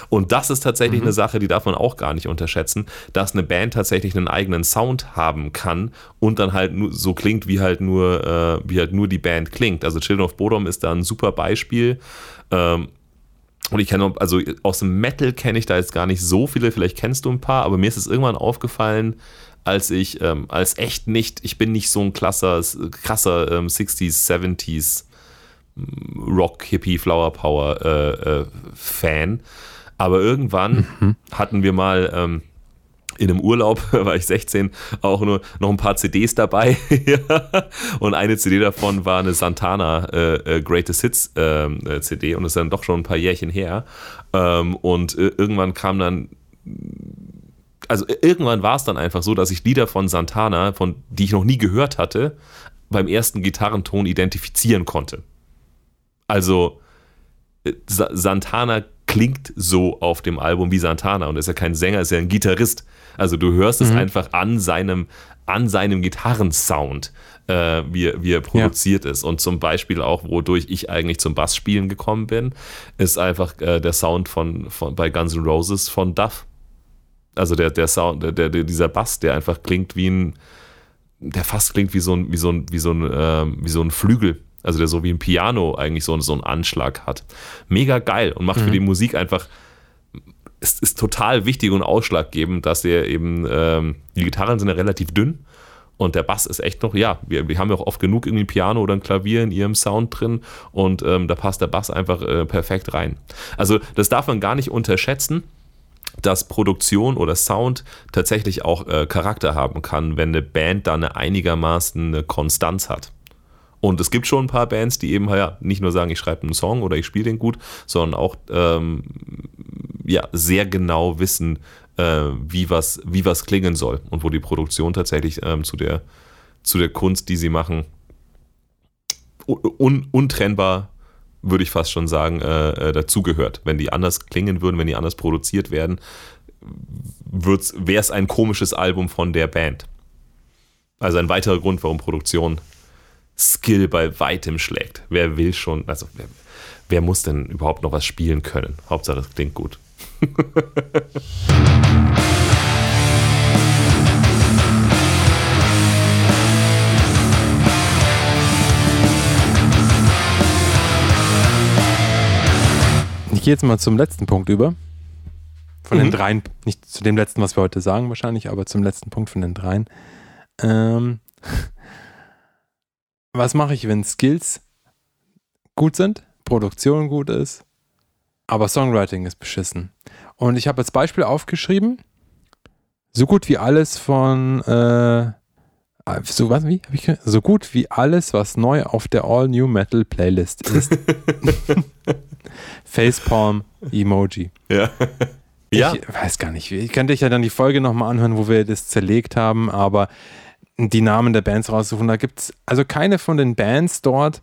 Und das ist tatsächlich eine Sache, die darf man auch gar nicht unterschätzen, dass eine Band tatsächlich einen eigenen Sound haben kann und dann halt nur so klingt, wie halt nur, äh, wie halt nur die Band klingt. Also Children of Bodom ist da ein super Beispiel. Ähm, und ich kenne, also aus dem Metal kenne ich da jetzt gar nicht so viele, vielleicht kennst du ein paar, aber mir ist es irgendwann aufgefallen, als ich, ähm, als echt nicht, ich bin nicht so ein krasser, krasser ähm, 60s, 70s Rock, Hippie, Flower Power äh, äh, Fan. Aber irgendwann mhm. hatten wir mal ähm, in einem Urlaub, war ich 16, auch nur noch ein paar CDs dabei. und eine CD davon war eine Santana äh, äh Greatest Hits ähm, äh, CD und das ist dann doch schon ein paar Jährchen her. Ähm, und äh, irgendwann kam dann also irgendwann war es dann einfach so, dass ich Lieder von Santana, von die ich noch nie gehört hatte, beim ersten Gitarrenton identifizieren konnte. Also äh, Santana klingt so auf dem Album wie Santana und ist ja kein Sänger, ist ja ein Gitarrist. Also du hörst mhm. es einfach an seinem, an seinem Gitarrensound, äh, wie, wie er produziert ja. ist. Und zum Beispiel auch, wodurch ich eigentlich zum Bassspielen gekommen bin, ist einfach äh, der Sound von, von bei Guns N' Roses von Duff. Also der, der Sound, der, der, dieser Bass, der einfach klingt wie ein, der fast klingt wie so ein, wie so ein, wie so ein, äh, wie so ein Flügel. Also der so wie ein Piano eigentlich so, so einen Anschlag hat. Mega geil und macht mhm. für die Musik einfach, ist, ist total wichtig und ausschlaggebend, dass der eben, ähm, die Gitarren sind ja relativ dünn und der Bass ist echt noch, ja, wir, wir haben ja auch oft genug irgendwie ein Piano oder ein Klavier in ihrem Sound drin und ähm, da passt der Bass einfach äh, perfekt rein. Also das darf man gar nicht unterschätzen dass Produktion oder Sound tatsächlich auch äh, Charakter haben kann, wenn eine Band da eine einigermaßen eine Konstanz hat. Und es gibt schon ein paar Bands, die eben ja nicht nur sagen, ich schreibe einen Song oder ich spiele den gut, sondern auch ähm, ja, sehr genau wissen, äh, wie, was, wie was klingen soll und wo die Produktion tatsächlich ähm, zu, der, zu der Kunst, die sie machen, un untrennbar, würde ich fast schon sagen, äh, äh dazugehört. Wenn die anders klingen würden, wenn die anders produziert werden, wäre es ein komisches Album von der Band. Also ein weiterer Grund, warum Produktion Skill bei weitem schlägt. Wer will schon, also wer, wer muss denn überhaupt noch was spielen können? Hauptsache es klingt gut. Ich gehe jetzt mal zum letzten Punkt über. Von mhm. den dreien, nicht zu dem letzten, was wir heute sagen wahrscheinlich, aber zum letzten Punkt von den dreien. Ähm, was mache ich, wenn Skills gut sind, Produktion gut ist, aber Songwriting ist beschissen? Und ich habe als Beispiel aufgeschrieben, so gut wie alles von, äh, so was, wie? Ich, so gut wie alles, was neu auf der All New Metal Playlist ist. Facepalm Emoji. Ja. Ich ja. weiß gar nicht, ich könnte dich ja dann die Folge nochmal anhören, wo wir das zerlegt haben, aber die Namen der Bands raussuchen. Da gibt es, also keine von den Bands dort,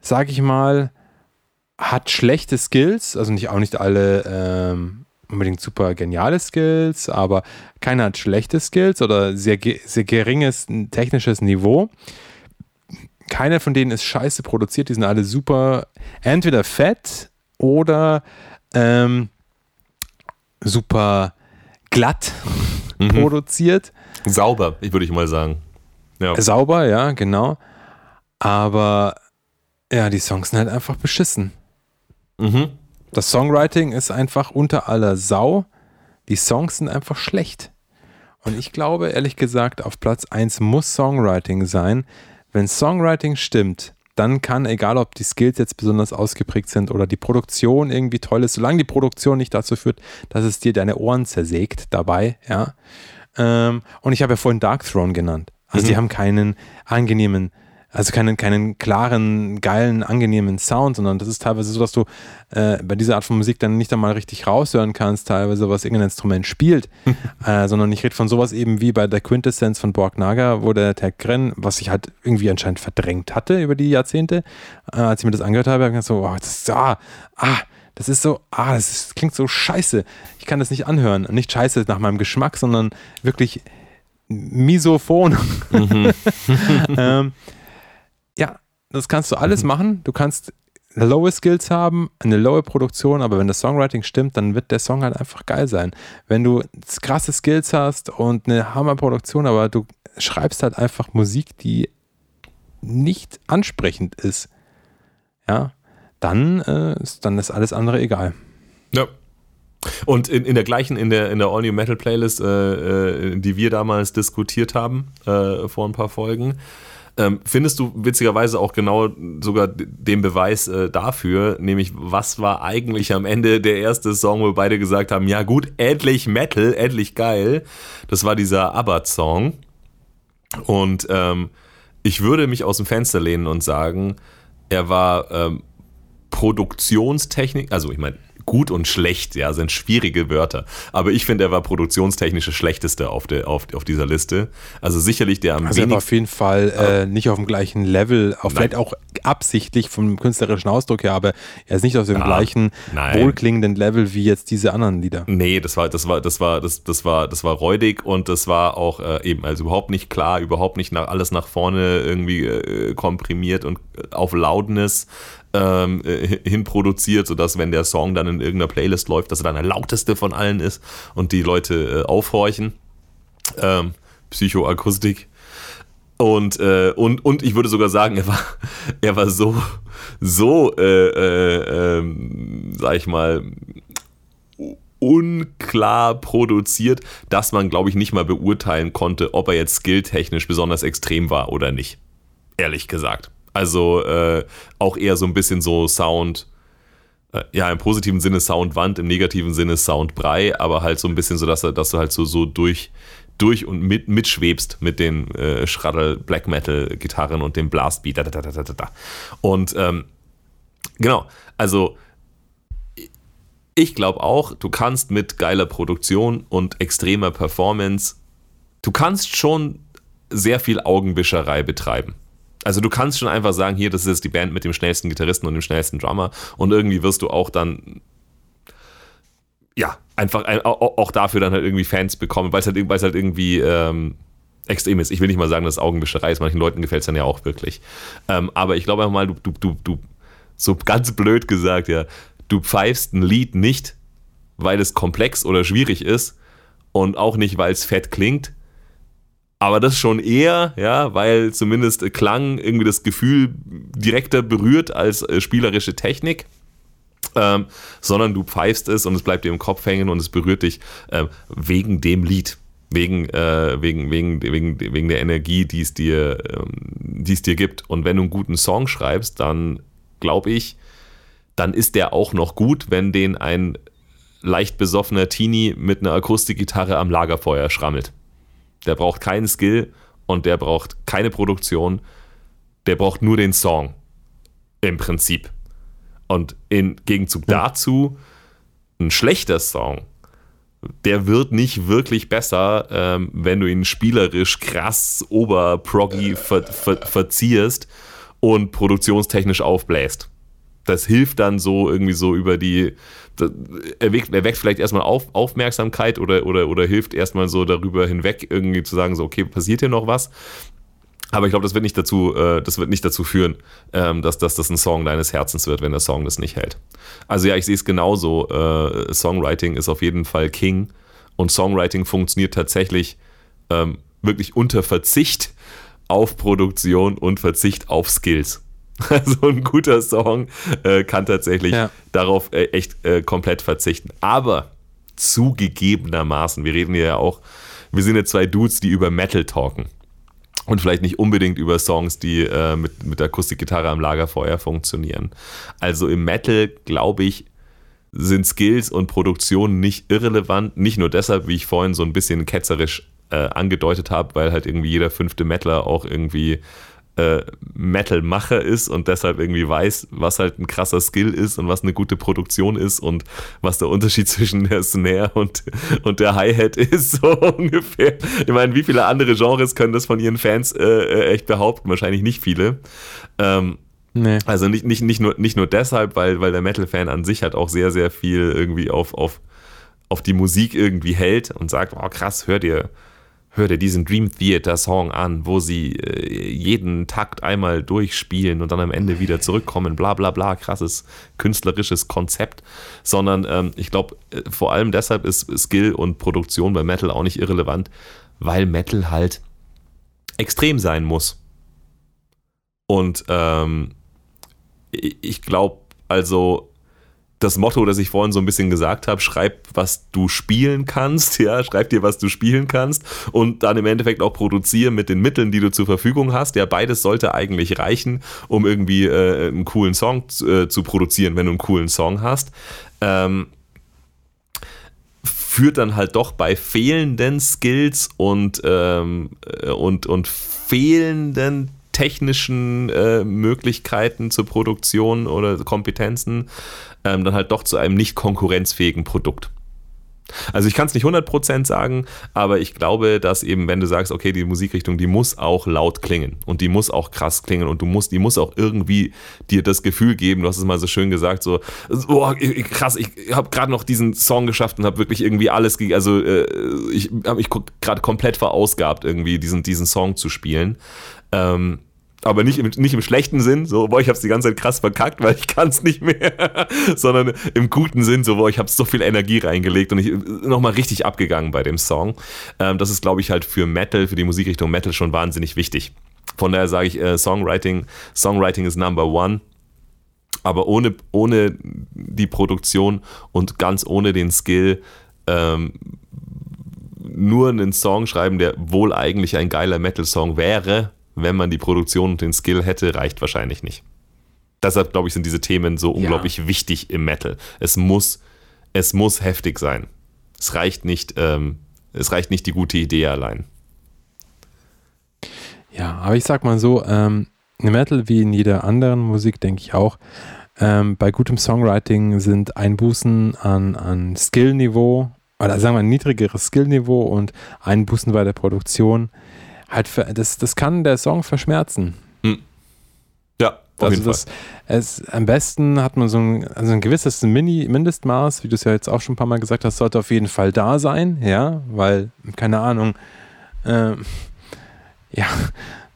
sag ich mal, hat schlechte Skills, also nicht auch nicht alle ähm, unbedingt super geniale Skills, aber keiner hat schlechte Skills oder sehr, sehr geringes technisches Niveau. Keiner von denen ist scheiße produziert, die sind alle super, entweder fett oder ähm, super glatt mhm. produziert. Sauber, ich würde ich mal sagen. Ja. Sauber, ja, genau. Aber ja, die Songs sind halt einfach beschissen. Mhm. Das Songwriting ist einfach unter aller Sau. Die Songs sind einfach schlecht. Und ich glaube, ehrlich gesagt, auf Platz 1 muss Songwriting sein. Wenn Songwriting stimmt, dann kann, egal ob die Skills jetzt besonders ausgeprägt sind oder die Produktion irgendwie toll ist, solange die Produktion nicht dazu führt, dass es dir deine Ohren zersägt dabei, ja, ähm, und ich habe ja vorhin Dark Throne genannt. Also mhm. die haben keinen angenehmen, also keinen, keinen klaren, geilen, angenehmen Sound, sondern das ist teilweise so, dass du äh, bei dieser Art von Musik dann nicht einmal richtig raushören kannst, teilweise was irgendein Instrument spielt, äh, sondern ich rede von sowas eben wie bei der Quintessenz von Borg Naga, wo der Tag Gren, was ich halt irgendwie anscheinend verdrängt hatte über die Jahrzehnte, äh, als ich mir das angehört habe, habe ich so, oh, das ist, ah, ah, das ist so, ah, das ist, klingt so scheiße. Ich kann das nicht anhören. Nicht scheiße nach meinem Geschmack, sondern wirklich misophon. Mhm. ähm, ja, das kannst du alles mhm. machen. Du kannst lowe Skills haben, eine lowe Produktion, aber wenn das Songwriting stimmt, dann wird der Song halt einfach geil sein. Wenn du krasse Skills hast und eine Hammerproduktion, aber du schreibst halt einfach Musik, die nicht ansprechend ist, ja, dann, äh, ist, dann ist alles andere egal. Ja. Und in, in der gleichen, in der, in der All New Metal Playlist, äh, äh, die wir damals diskutiert haben, äh, vor ein paar Folgen, ähm, findest du witzigerweise auch genau sogar den Beweis äh, dafür, nämlich was war eigentlich am Ende der erste Song, wo beide gesagt haben, ja gut, endlich Metal, endlich geil. Das war dieser Abbott-Song. Und ähm, ich würde mich aus dem Fenster lehnen und sagen, er war ähm, Produktionstechnik, also ich meine, gut und schlecht, ja, sind schwierige Wörter. Aber ich finde, er war produktionstechnisch das Schlechteste auf, der, auf, auf dieser Liste. Also sicherlich der am also wenigsten. auf jeden Fall äh, nicht auf dem gleichen Level, auch vielleicht auch absichtlich vom künstlerischen Ausdruck her, aber er ist nicht auf dem ja, gleichen nein. wohlklingenden Level wie jetzt diese anderen Lieder. Nee, das war, das war, das war, das, das war, das war räudig und das war auch äh, eben, also überhaupt nicht klar, überhaupt nicht nach, alles nach vorne irgendwie äh, komprimiert und auf Loudness ähm, äh, hinproduziert, sodass, wenn der Song dann in irgendeiner Playlist läuft, dass er dann der lauteste von allen ist und die Leute äh, aufhorchen. Ähm, Psychoakustik. Und, äh, und, und ich würde sogar sagen, er war, er war so, so, äh, äh, ähm, sag ich mal, unklar produziert, dass man, glaube ich, nicht mal beurteilen konnte, ob er jetzt skilltechnisch besonders extrem war oder nicht. Ehrlich gesagt. Also äh, auch eher so ein bisschen so Sound, äh, ja, im positiven Sinne Soundwand, im negativen Sinne Soundbrei, aber halt so ein bisschen so, dass, dass du halt so, so durch, durch und mit, mitschwebst mit den äh, Schraddel Black Metal Gitarren und dem Blastbeat. Da, da, da, da, da. Und ähm, genau, also ich glaube auch, du kannst mit geiler Produktion und extremer Performance, du kannst schon sehr viel Augenwischerei betreiben. Also du kannst schon einfach sagen, hier, das ist die Band mit dem schnellsten Gitarristen und dem schnellsten Drummer und irgendwie wirst du auch dann ja, einfach auch dafür dann halt irgendwie Fans bekommen, weil es halt, halt irgendwie ähm, extrem ist. Ich will nicht mal sagen, dass es Augenwischerei ist, manchen Leuten gefällt es dann ja auch wirklich. Ähm, aber ich glaube einfach mal, du, du, du, du, so ganz blöd gesagt, ja, du pfeifst ein Lied nicht, weil es komplex oder schwierig ist und auch nicht, weil es fett klingt, aber das schon eher, ja, weil zumindest Klang irgendwie das Gefühl direkter berührt als äh, spielerische Technik. Ähm, sondern du pfeifst es und es bleibt dir im Kopf hängen und es berührt dich äh, wegen dem Lied. Wegen, äh, wegen, wegen, wegen, wegen der Energie, die es, dir, ähm, die es dir gibt. Und wenn du einen guten Song schreibst, dann glaube ich, dann ist der auch noch gut, wenn den ein leicht besoffener Teenie mit einer Akustikgitarre am Lagerfeuer schrammelt. Der braucht keinen Skill und der braucht keine Produktion. Der braucht nur den Song. Im Prinzip. Und im Gegenzug ja. dazu, ein schlechter Song, der wird nicht wirklich besser, ähm, wenn du ihn spielerisch krass oberproggy ver ver verzierst und produktionstechnisch aufbläst. Das hilft dann so irgendwie so über die er weckt, er weckt vielleicht erstmal auf, Aufmerksamkeit oder, oder, oder hilft erstmal so darüber hinweg, irgendwie zu sagen, so, okay, passiert hier noch was? Aber ich glaube, das wird nicht dazu, äh, das wird nicht dazu führen, ähm, dass, dass das ein Song deines Herzens wird, wenn der Song das nicht hält. Also ja, ich sehe es genauso. Äh, Songwriting ist auf jeden Fall King und Songwriting funktioniert tatsächlich ähm, wirklich unter Verzicht auf Produktion und Verzicht auf Skills. Also ein guter Song äh, kann tatsächlich ja. darauf äh, echt äh, komplett verzichten. Aber zugegebenermaßen, wir reden hier ja auch, wir sind ja zwei Dudes, die über Metal talken. Und vielleicht nicht unbedingt über Songs, die äh, mit, mit Akustikgitarre am Lagerfeuer funktionieren. Also im Metal, glaube ich, sind Skills und Produktion nicht irrelevant. Nicht nur deshalb, wie ich vorhin so ein bisschen ketzerisch äh, angedeutet habe, weil halt irgendwie jeder fünfte Metaler auch irgendwie äh, Metal-Macher ist und deshalb irgendwie weiß, was halt ein krasser Skill ist und was eine gute Produktion ist und was der Unterschied zwischen der Snare und, und der Hi-Hat ist, so ungefähr. Ich meine, wie viele andere Genres können das von ihren Fans äh, äh echt behaupten? Wahrscheinlich nicht viele. Ähm, Nee. Also nicht, nicht, nicht, nur, nicht nur deshalb, weil, weil der Metal-Fan an sich halt auch sehr, sehr viel irgendwie auf, auf, auf die Musik irgendwie hält und sagt, oh krass, hör dir, hör dir diesen Dream Theater Song an, wo sie äh, jeden Takt einmal durchspielen und dann am Ende wieder zurückkommen, bla bla bla, krasses künstlerisches Konzept, sondern ähm, ich glaube, äh, vor allem deshalb ist Skill und Produktion bei Metal auch nicht irrelevant, weil Metal halt extrem sein muss. Und ähm, ich glaube, also das Motto, das ich vorhin so ein bisschen gesagt habe, schreib, was du spielen kannst, ja, schreib dir, was du spielen kannst und dann im Endeffekt auch produzieren mit den Mitteln, die du zur Verfügung hast. Ja, beides sollte eigentlich reichen, um irgendwie äh, einen coolen Song äh, zu produzieren, wenn du einen coolen Song hast. Ähm, führt dann halt doch bei fehlenden Skills und, ähm, äh, und, und fehlenden technischen äh, Möglichkeiten zur Produktion oder Kompetenzen ähm, dann halt doch zu einem nicht konkurrenzfähigen Produkt. Also ich kann es nicht 100% sagen, aber ich glaube, dass eben, wenn du sagst, okay, die Musikrichtung, die muss auch laut klingen und die muss auch krass klingen und du musst, die muss auch irgendwie dir das Gefühl geben, du hast es mal so schön gesagt, so, oh, krass, ich habe gerade noch diesen Song geschafft und habe wirklich irgendwie alles, also äh, ich habe mich gerade komplett verausgabt, irgendwie diesen, diesen Song zu spielen. Ähm, aber nicht im, nicht im schlechten Sinn, so, boah, ich hab's die ganze Zeit krass verkackt, weil ich kann's nicht mehr, sondern im guten Sinn, so, boah, ich habe so viel Energie reingelegt und ich nochmal richtig abgegangen bei dem Song. Ähm, das ist, glaube ich, halt für Metal, für die Musikrichtung Metal schon wahnsinnig wichtig. Von daher sage ich, äh, Songwriting, Songwriting ist Number One. Aber ohne, ohne die Produktion und ganz ohne den Skill, ähm, nur einen Song schreiben, der wohl eigentlich ein geiler Metal-Song wäre, wenn man die Produktion und den Skill hätte, reicht wahrscheinlich nicht. Deshalb, glaube ich, sind diese Themen so unglaublich ja. wichtig im Metal. Es muss, es muss heftig sein. Es reicht nicht, ähm, es reicht nicht die gute Idee allein. Ja, aber ich sag mal so, ähm, im Metal wie in jeder anderen Musik, denke ich auch, ähm, bei gutem Songwriting sind Einbußen an, an Skillniveau, oder sagen wir ein niedrigeres Skillniveau und Einbußen bei der Produktion halt, für, das, das kann der Song verschmerzen. Hm. Ja, auf also jeden das, Fall. Es, am besten hat man so ein, also ein gewisses Mini Mindestmaß, wie du es ja jetzt auch schon ein paar Mal gesagt hast, sollte auf jeden Fall da sein, ja, weil, keine Ahnung, äh, ja,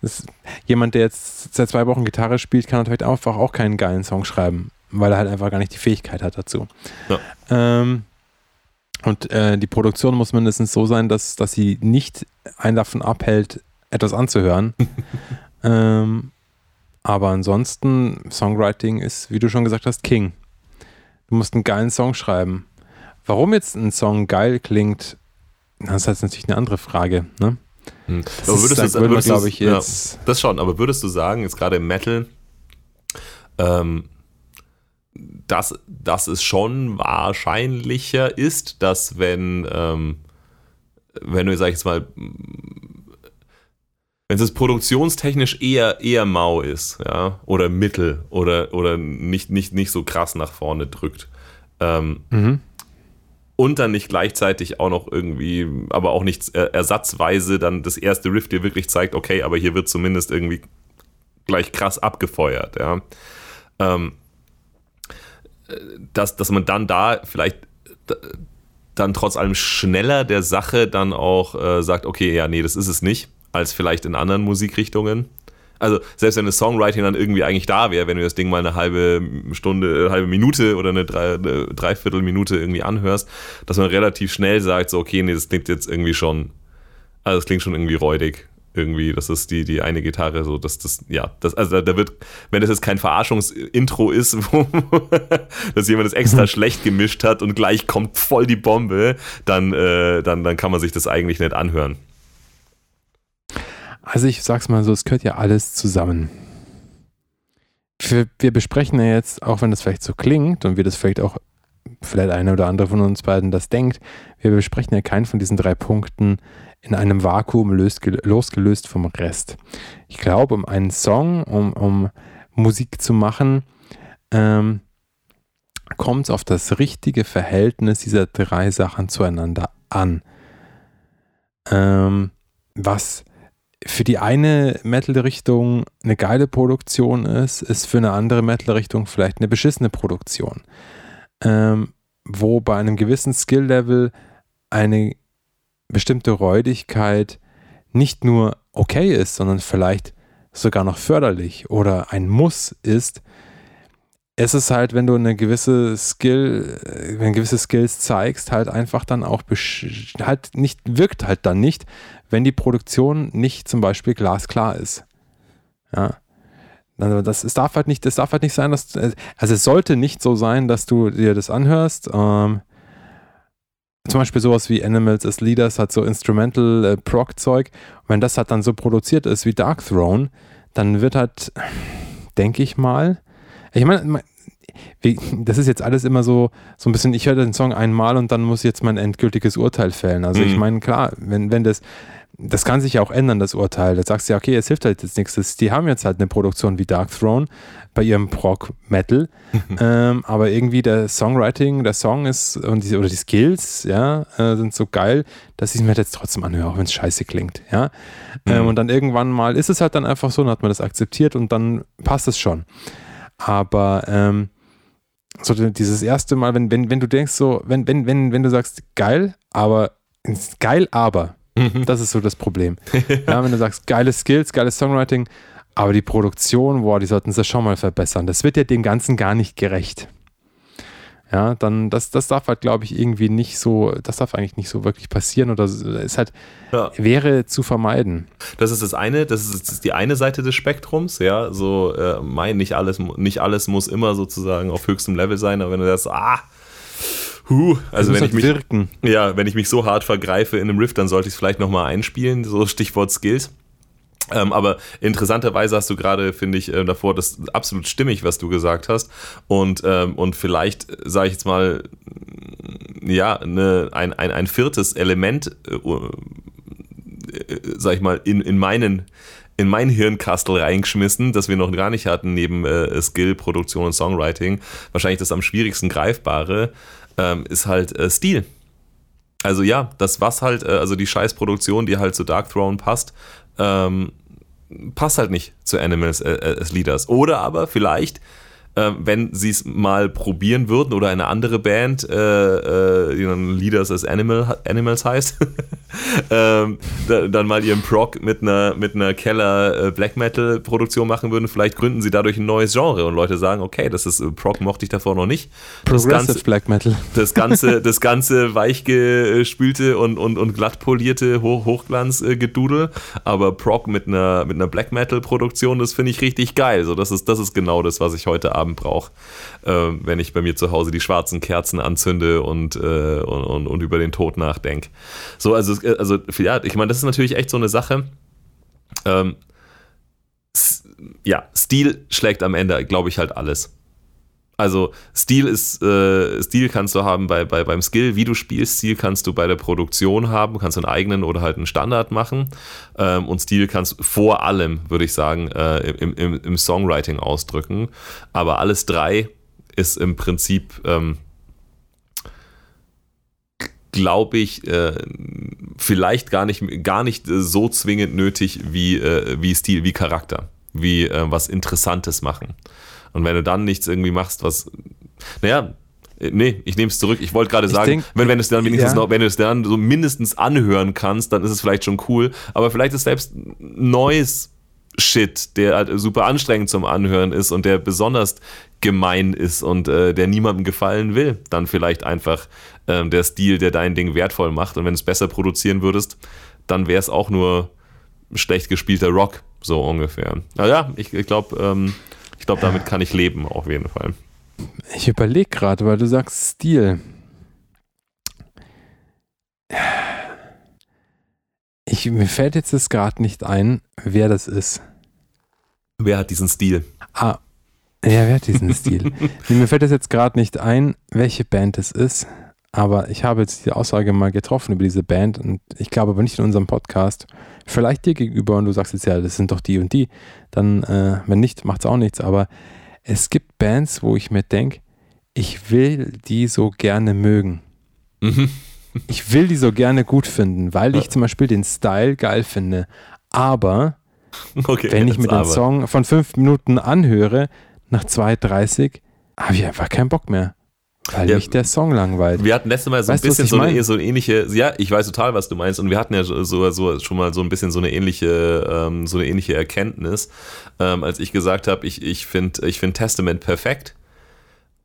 das, jemand, der jetzt seit zwei Wochen Gitarre spielt, kann natürlich einfach auch keinen geilen Song schreiben, weil er halt einfach gar nicht die Fähigkeit hat dazu. Ja. Ähm, und äh, die Produktion muss mindestens so sein, dass, dass sie nicht einen davon abhält, etwas anzuhören. ähm, aber ansonsten, Songwriting ist, wie du schon gesagt hast, King. Du musst einen geilen Song schreiben. Warum jetzt ein Song geil klingt, das ist natürlich eine andere Frage. Ne? Hm. Das aber würdest ist, du, würdest glaube ich, jetzt. Ja, das schon, aber würdest du sagen, jetzt gerade im Metal, ähm, dass, dass es schon wahrscheinlicher ist, dass wenn, ähm, wenn du, sag ich jetzt mal, wenn es produktionstechnisch eher, eher mau ist, ja, oder mittel oder, oder nicht, nicht, nicht so krass nach vorne drückt. Ähm, mhm. Und dann nicht gleichzeitig auch noch irgendwie, aber auch nicht ersatzweise dann das erste Riff dir wirklich zeigt, okay, aber hier wird zumindest irgendwie gleich krass abgefeuert, ja. Ähm, dass, dass man dann da vielleicht dann trotz allem schneller der Sache dann auch äh, sagt, okay, ja, nee, das ist es nicht, als vielleicht in anderen Musikrichtungen. Also selbst wenn das Songwriting dann irgendwie eigentlich da wäre, wenn du das Ding mal eine halbe Stunde, eine halbe Minute oder eine, drei, eine Dreiviertelminute irgendwie anhörst, dass man relativ schnell sagt, so, okay, nee, das klingt jetzt irgendwie schon, also das klingt schon irgendwie räudig irgendwie, das ist die, die eine Gitarre, so, dass das, ja, das, also da wird, wenn das jetzt kein Verarschungsintro ist, wo dass jemand das extra mhm. schlecht gemischt hat und gleich kommt voll die Bombe, dann, äh, dann, dann kann man sich das eigentlich nicht anhören. Also ich sag's mal so, es gehört ja alles zusammen. Wir, wir besprechen ja jetzt, auch wenn das vielleicht so klingt und wir das vielleicht auch, vielleicht einer oder andere von uns beiden das denkt, wir besprechen ja keinen von diesen drei Punkten in einem Vakuum losgelöst vom Rest. Ich glaube, um einen Song, um, um Musik zu machen, ähm, kommt es auf das richtige Verhältnis dieser drei Sachen zueinander an. Ähm, was für die eine Metal-Richtung eine geile Produktion ist, ist für eine andere Metal-Richtung vielleicht eine beschissene Produktion. Ähm, wo bei einem gewissen Skill-Level eine bestimmte Räudigkeit nicht nur okay ist, sondern vielleicht sogar noch förderlich oder ein Muss ist, es ist halt, wenn du eine gewisse Skill, äh, wenn gewisse Skills zeigst, halt einfach dann auch halt nicht, wirkt halt dann nicht, wenn die Produktion nicht zum Beispiel glasklar ist. Ja. Also das, es darf halt nicht, es darf halt nicht sein, dass, also es sollte nicht so sein, dass du dir das anhörst. Ähm, zum Beispiel sowas wie Animals as Leaders hat so Instrumental äh, Proc-Zeug. Wenn das halt dann so produziert ist wie Dark Throne, dann wird halt, denke ich mal, ich meine, das ist jetzt alles immer so, so ein bisschen, ich höre den Song einmal und dann muss ich jetzt mein endgültiges Urteil fällen. Also mhm. ich meine, klar, wenn, wenn das, das kann sich ja auch ändern, das Urteil. Da sagst du ja, okay, es hilft halt jetzt nichts. Die haben jetzt halt eine Produktion wie Dark Throne bei ihrem Prog Metal, ähm, aber irgendwie der Songwriting, der Song ist und die, oder die Skills, ja, äh, sind so geil, dass ich es mir jetzt trotzdem anhöre, auch wenn es scheiße klingt, ja. Ähm, mhm. und dann irgendwann mal ist es halt dann einfach so, dann hat man das akzeptiert und dann passt es schon. Aber ähm, so dieses erste Mal, wenn, wenn, wenn du denkst, so, wenn, wenn, wenn, wenn du sagst, geil, aber geil, aber Mhm. Das ist so das Problem. ja, wenn du sagst, geile Skills, geiles Songwriting, aber die Produktion, boah, die sollten sie schon mal verbessern. Das wird ja dem Ganzen gar nicht gerecht. Ja, dann, das, das darf halt, glaube ich, irgendwie nicht so, das darf eigentlich nicht so wirklich passieren oder es halt, ja. wäre zu vermeiden. Das ist das eine, das ist, das ist die eine Seite des Spektrums, ja, so, äh, mein, nicht alles, nicht alles muss immer sozusagen auf höchstem Level sein, aber wenn du sagst, ah, Huh, also wenn ich mich wirken. ja, wenn ich mich so hart vergreife in einem Riff, dann sollte ich es vielleicht nochmal einspielen, so Stichwort Skills. Ähm, aber interessanterweise hast du gerade, finde ich, äh, davor das absolut stimmig, was du gesagt hast. Und, ähm, und vielleicht, sage ich jetzt mal, ja, ne, ein, ein, ein viertes Element, äh, äh, sag ich mal, in, in meinen in mein Hirnkastel reingeschmissen, das wir noch gar nicht hatten, neben äh, Skill, Produktion und Songwriting. Wahrscheinlich das am schwierigsten greifbare ähm, ist halt äh, Stil. Also ja, das was halt, äh, also die Scheißproduktion, die halt zu Dark Throne passt, ähm, passt halt nicht zu Animals äh, äh as Leaders. Oder aber vielleicht äh, wenn sie es mal probieren würden oder eine andere Band, äh, äh, die dann Leaders as Animal, Animals heißt, ähm, da, dann mal ihren Prog mit einer, mit einer Keller äh, Black Metal Produktion machen würden, vielleicht gründen sie dadurch ein neues Genre und Leute sagen, okay, das ist äh, Prog mochte ich davor noch nicht. Progressive das ganze, Black Metal. Das ganze, das ganze weichgespülte und, und, und glatt polierte Hoch Hochglanzgedudel, aber Prog mit einer, mit einer Black Metal Produktion, das finde ich richtig geil. So, das ist, das ist genau das, was ich heute Abend Abend brauche, äh, wenn ich bei mir zu Hause die schwarzen Kerzen anzünde und, äh, und, und, und, über den Tod nachdenke. So, also, also ja, ich meine, das ist natürlich echt so eine Sache. Ähm, ja, Stil schlägt am Ende, glaube ich, halt alles. Also Stil ist, äh, Stil kannst du haben bei, bei, beim Skill, wie du spielst, Stil kannst du bei der Produktion haben, kannst du einen eigenen oder halt einen Standard machen. Ähm, und Stil kannst vor allem, würde ich sagen, äh, im, im, im, Songwriting ausdrücken. Aber alles drei ist im Prinzip, ähm, glaube ich, äh, vielleicht gar nicht, gar nicht so zwingend nötig wie, äh, wie Stil, wie Charakter, wie äh, was Interessantes machen. Und wenn du dann nichts irgendwie machst, was, naja, Nee, ich nehme es zurück. Ich wollte gerade sagen, denk, wenn, wenn, es dann wenigstens ja. noch, wenn du es dann so mindestens anhören kannst, dann ist es vielleicht schon cool. Aber vielleicht ist selbst neues Shit, der halt super anstrengend zum Anhören ist und der besonders gemein ist und äh, der niemandem gefallen will, dann vielleicht einfach ähm, der Stil, der dein Ding wertvoll macht. Und wenn du es besser produzieren würdest, dann wäre es auch nur schlecht gespielter Rock, so ungefähr. Naja, ich, ich glaube, ähm, ich glaube, damit kann ich leben, auf jeden Fall. Ich überlege gerade, weil du sagst Stil. Ich, mir fällt jetzt das gerade nicht ein, wer das ist. Wer hat diesen Stil? Ah, ja, wer hat diesen Stil? mir fällt das jetzt gerade nicht ein, welche Band es ist. Aber ich habe jetzt die Aussage mal getroffen über diese Band und ich glaube aber nicht in unserem Podcast. Vielleicht dir gegenüber und du sagst jetzt ja, das sind doch die und die. Dann, äh, wenn nicht, macht es auch nichts. Aber es gibt Bands, wo ich mir denke, ich will die so gerne mögen. Mhm. Ich will die so gerne gut finden, weil ich zum Beispiel den Style geil finde. Aber okay, wenn ich mir den Song von fünf Minuten anhöre, nach 2,30 habe ich einfach keinen Bock mehr. Weil ja, mich der Song langweilt. Wir hatten letztes Mal so weißt ein bisschen so eine, so eine, ähnliche, ja, ich weiß total, was du meinst, und wir hatten ja so, so schon mal so ein bisschen so eine ähnliche, ähm, so eine ähnliche Erkenntnis, ähm, als ich gesagt habe, ich, ich finde ich find Testament perfekt.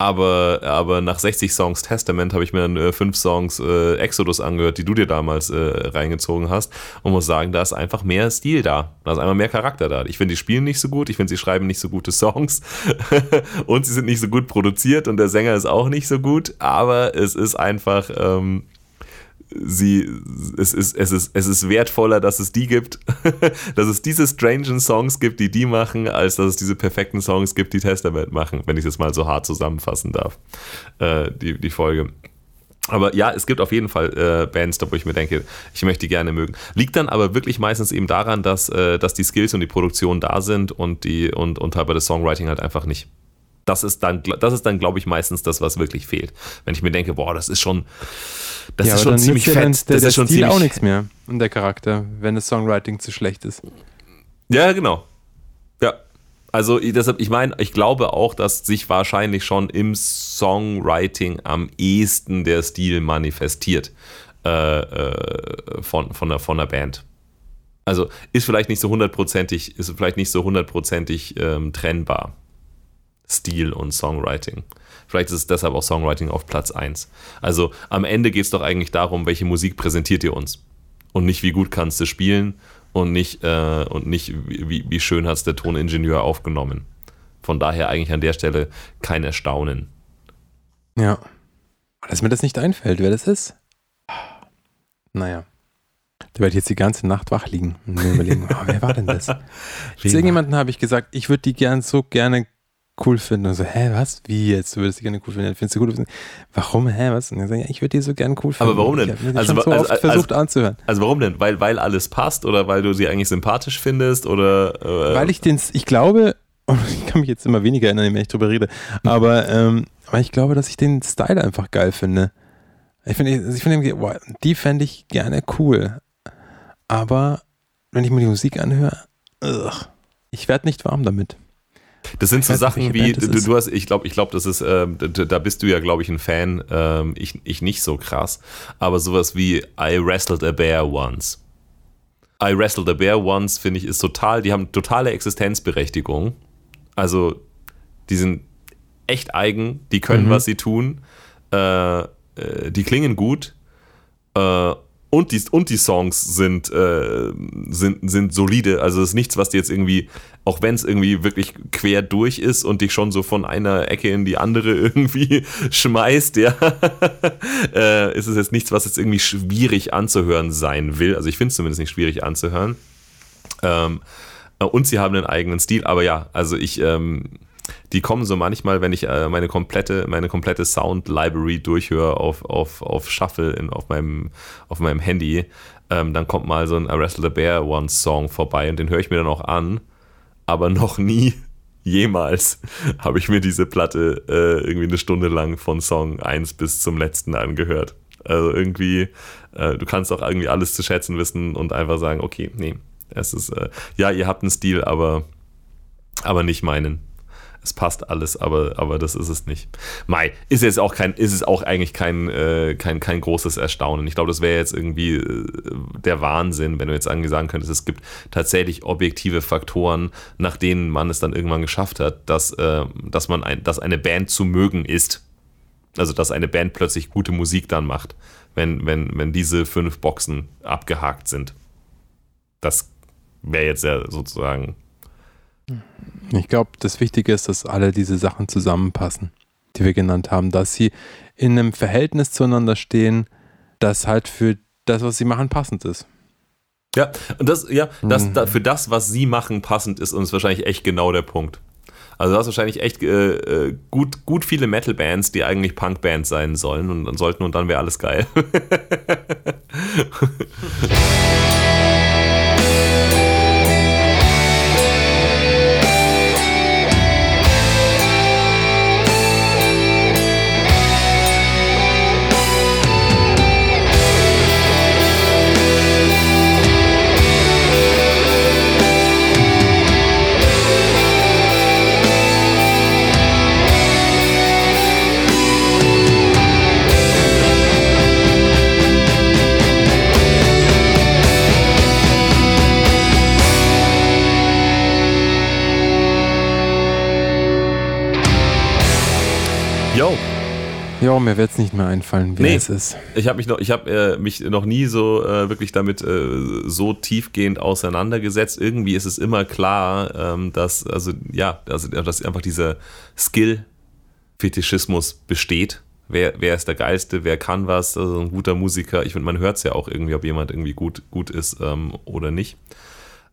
Aber, aber nach 60 Songs Testament habe ich mir dann äh, fünf Songs äh, Exodus angehört, die du dir damals äh, reingezogen hast. Und muss sagen, da ist einfach mehr Stil da. Da ist einfach mehr Charakter da. Ich finde, die spielen nicht so gut, ich finde, sie schreiben nicht so gute Songs. Und sie sind nicht so gut produziert. Und der Sänger ist auch nicht so gut, aber es ist einfach... Ähm, sie, es ist, es ist, es ist wertvoller, dass es die gibt, dass es diese strangen Songs gibt, die die machen, als dass es diese perfekten Songs gibt, die Testament machen, wenn ich es mal so hart zusammenfassen darf, äh, die, die Folge. Aber ja, es gibt auf jeden Fall äh, Bands, da wo ich mir denke, ich möchte die gerne mögen. Liegt dann aber wirklich meistens eben daran, dass, äh, dass die Skills und die Produktion da sind und die und, und bei das Songwriting halt einfach nicht das ist dann, das ist dann, glaube ich, meistens das, was wirklich fehlt. Wenn ich mir denke, boah, das ist schon, das ja, ist schon ziemlich fett. Dann, der, das der ist schon Stil ziemlich auch nichts mehr und der Charakter, wenn das Songwriting zu schlecht ist. Ja, genau. Ja. Also deshalb, ich meine, ich glaube auch, dass sich wahrscheinlich schon im Songwriting am ehesten der Stil manifestiert äh, äh, von, von, der, von der Band. Also ist vielleicht nicht so hundertprozentig, ist vielleicht nicht so hundertprozentig ähm, trennbar. Stil und Songwriting. Vielleicht ist es deshalb auch Songwriting auf Platz 1. Also am Ende geht es doch eigentlich darum, welche Musik präsentiert ihr uns. Und nicht, wie gut kannst du spielen und nicht, äh, und nicht wie, wie schön hat es der Toningenieur aufgenommen. Von daher eigentlich an der Stelle kein Erstaunen. Ja. Dass mir das nicht einfällt, wer das ist. Naja. Da werde ich jetzt die ganze Nacht wach liegen und mir überlegen, oh, wer war denn das? Zu irgendjemandem habe ich gesagt, ich würde die gern so gerne cool finden. Und so, hä, was? Wie jetzt? Du würdest die gerne cool finden? Findest du gut? Warum? Hä, was? Und dann sagen, ja, ich würde die so gerne cool finden. Aber warum denn? Also, so also, oft also, versucht also, anzuhören. Also warum denn? Weil, weil alles passt oder weil du sie eigentlich sympathisch findest oder? Äh, weil ich den, ich glaube, ich kann mich jetzt immer weniger erinnern, wenn ich drüber rede, aber, ähm, weil ich glaube, dass ich den Style einfach geil finde. Ich finde, ich finde, wow, die fände ich gerne cool. Aber wenn ich mir die Musik anhöre, ugh, ich werde nicht warm damit. Das sind so Sachen wie, du, du, hast, ich glaube, ich glaube, das ist, äh, da bist du ja, glaube ich, ein Fan, ähm, ich, ich nicht so krass, aber sowas wie I wrestled a bear once. I wrestled a bear once, finde ich, ist total, die haben totale Existenzberechtigung. Also, die sind echt eigen, die können, mhm. was sie tun, äh, äh, die klingen gut äh, und die, und die Songs sind, äh, sind, sind solide. Also es ist nichts, was dir jetzt irgendwie, auch wenn es irgendwie wirklich quer durch ist und dich schon so von einer Ecke in die andere irgendwie schmeißt, ja, äh, ist es jetzt nichts, was jetzt irgendwie schwierig anzuhören sein will. Also ich finde es zumindest nicht schwierig anzuhören. Ähm, und sie haben einen eigenen Stil, aber ja, also ich, ähm, die kommen so manchmal, wenn ich äh, meine komplette, meine komplette Sound Library durchhöre auf, auf, auf Shuffle in, auf, meinem, auf meinem Handy, ähm, dann kommt mal so ein I Wrestle the Bear One Song vorbei und den höre ich mir dann auch an, aber noch nie jemals habe ich mir diese Platte äh, irgendwie eine Stunde lang von Song 1 bis zum letzten angehört. Also irgendwie, äh, du kannst auch irgendwie alles zu schätzen wissen und einfach sagen, okay, nee, es ist, äh, ja, ihr habt einen Stil, aber, aber nicht meinen es passt alles, aber, aber das ist es nicht. Mai, ist jetzt auch kein, ist es auch eigentlich kein, äh, kein, kein großes Erstaunen. Ich glaube, das wäre jetzt irgendwie äh, der Wahnsinn, wenn du jetzt sagen könntest, es gibt tatsächlich objektive Faktoren, nach denen man es dann irgendwann geschafft hat, dass, äh, dass man ein, dass eine Band zu mögen ist. Also dass eine Band plötzlich gute Musik dann macht, wenn, wenn, wenn diese fünf Boxen abgehakt sind. Das wäre jetzt ja sozusagen ich glaube, das Wichtige ist, dass alle diese Sachen zusammenpassen, die wir genannt haben, dass sie in einem Verhältnis zueinander stehen, das halt für das, was sie machen, passend ist. Ja, und das, ja, das, mhm. für das, was sie machen, passend ist, und ist wahrscheinlich echt genau der Punkt. Also du hast wahrscheinlich echt äh, äh gut, gut viele Metal-Bands, die eigentlich Punk-Bands sein sollen und, und sollten und dann wäre alles geil. Ja, mir wird es nicht mehr einfallen, wer Nee. es ist. Ich habe mich noch, ich habe äh, mich noch nie so äh, wirklich damit äh, so tiefgehend auseinandergesetzt. Irgendwie ist es immer klar, ähm, dass also ja, also dass einfach dieser Skill-Fetischismus besteht. Wer, wer ist der Geilste? Wer kann was? Also ein guter Musiker. Ich finde, man hört es ja auch irgendwie, ob jemand irgendwie gut gut ist ähm, oder nicht.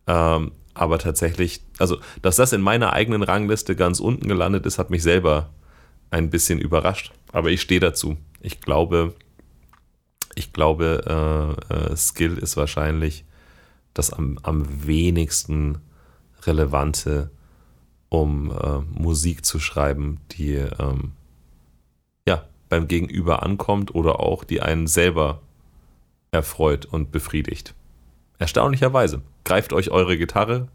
Ähm, aber tatsächlich, also dass das in meiner eigenen Rangliste ganz unten gelandet ist, hat mich selber ein bisschen überrascht. Aber ich stehe dazu. Ich glaube, ich glaube, äh, äh, Skill ist wahrscheinlich das am, am wenigsten relevante, um äh, Musik zu schreiben, die ähm, ja beim Gegenüber ankommt oder auch die einen selber erfreut und befriedigt. Erstaunlicherweise. Greift euch eure Gitarre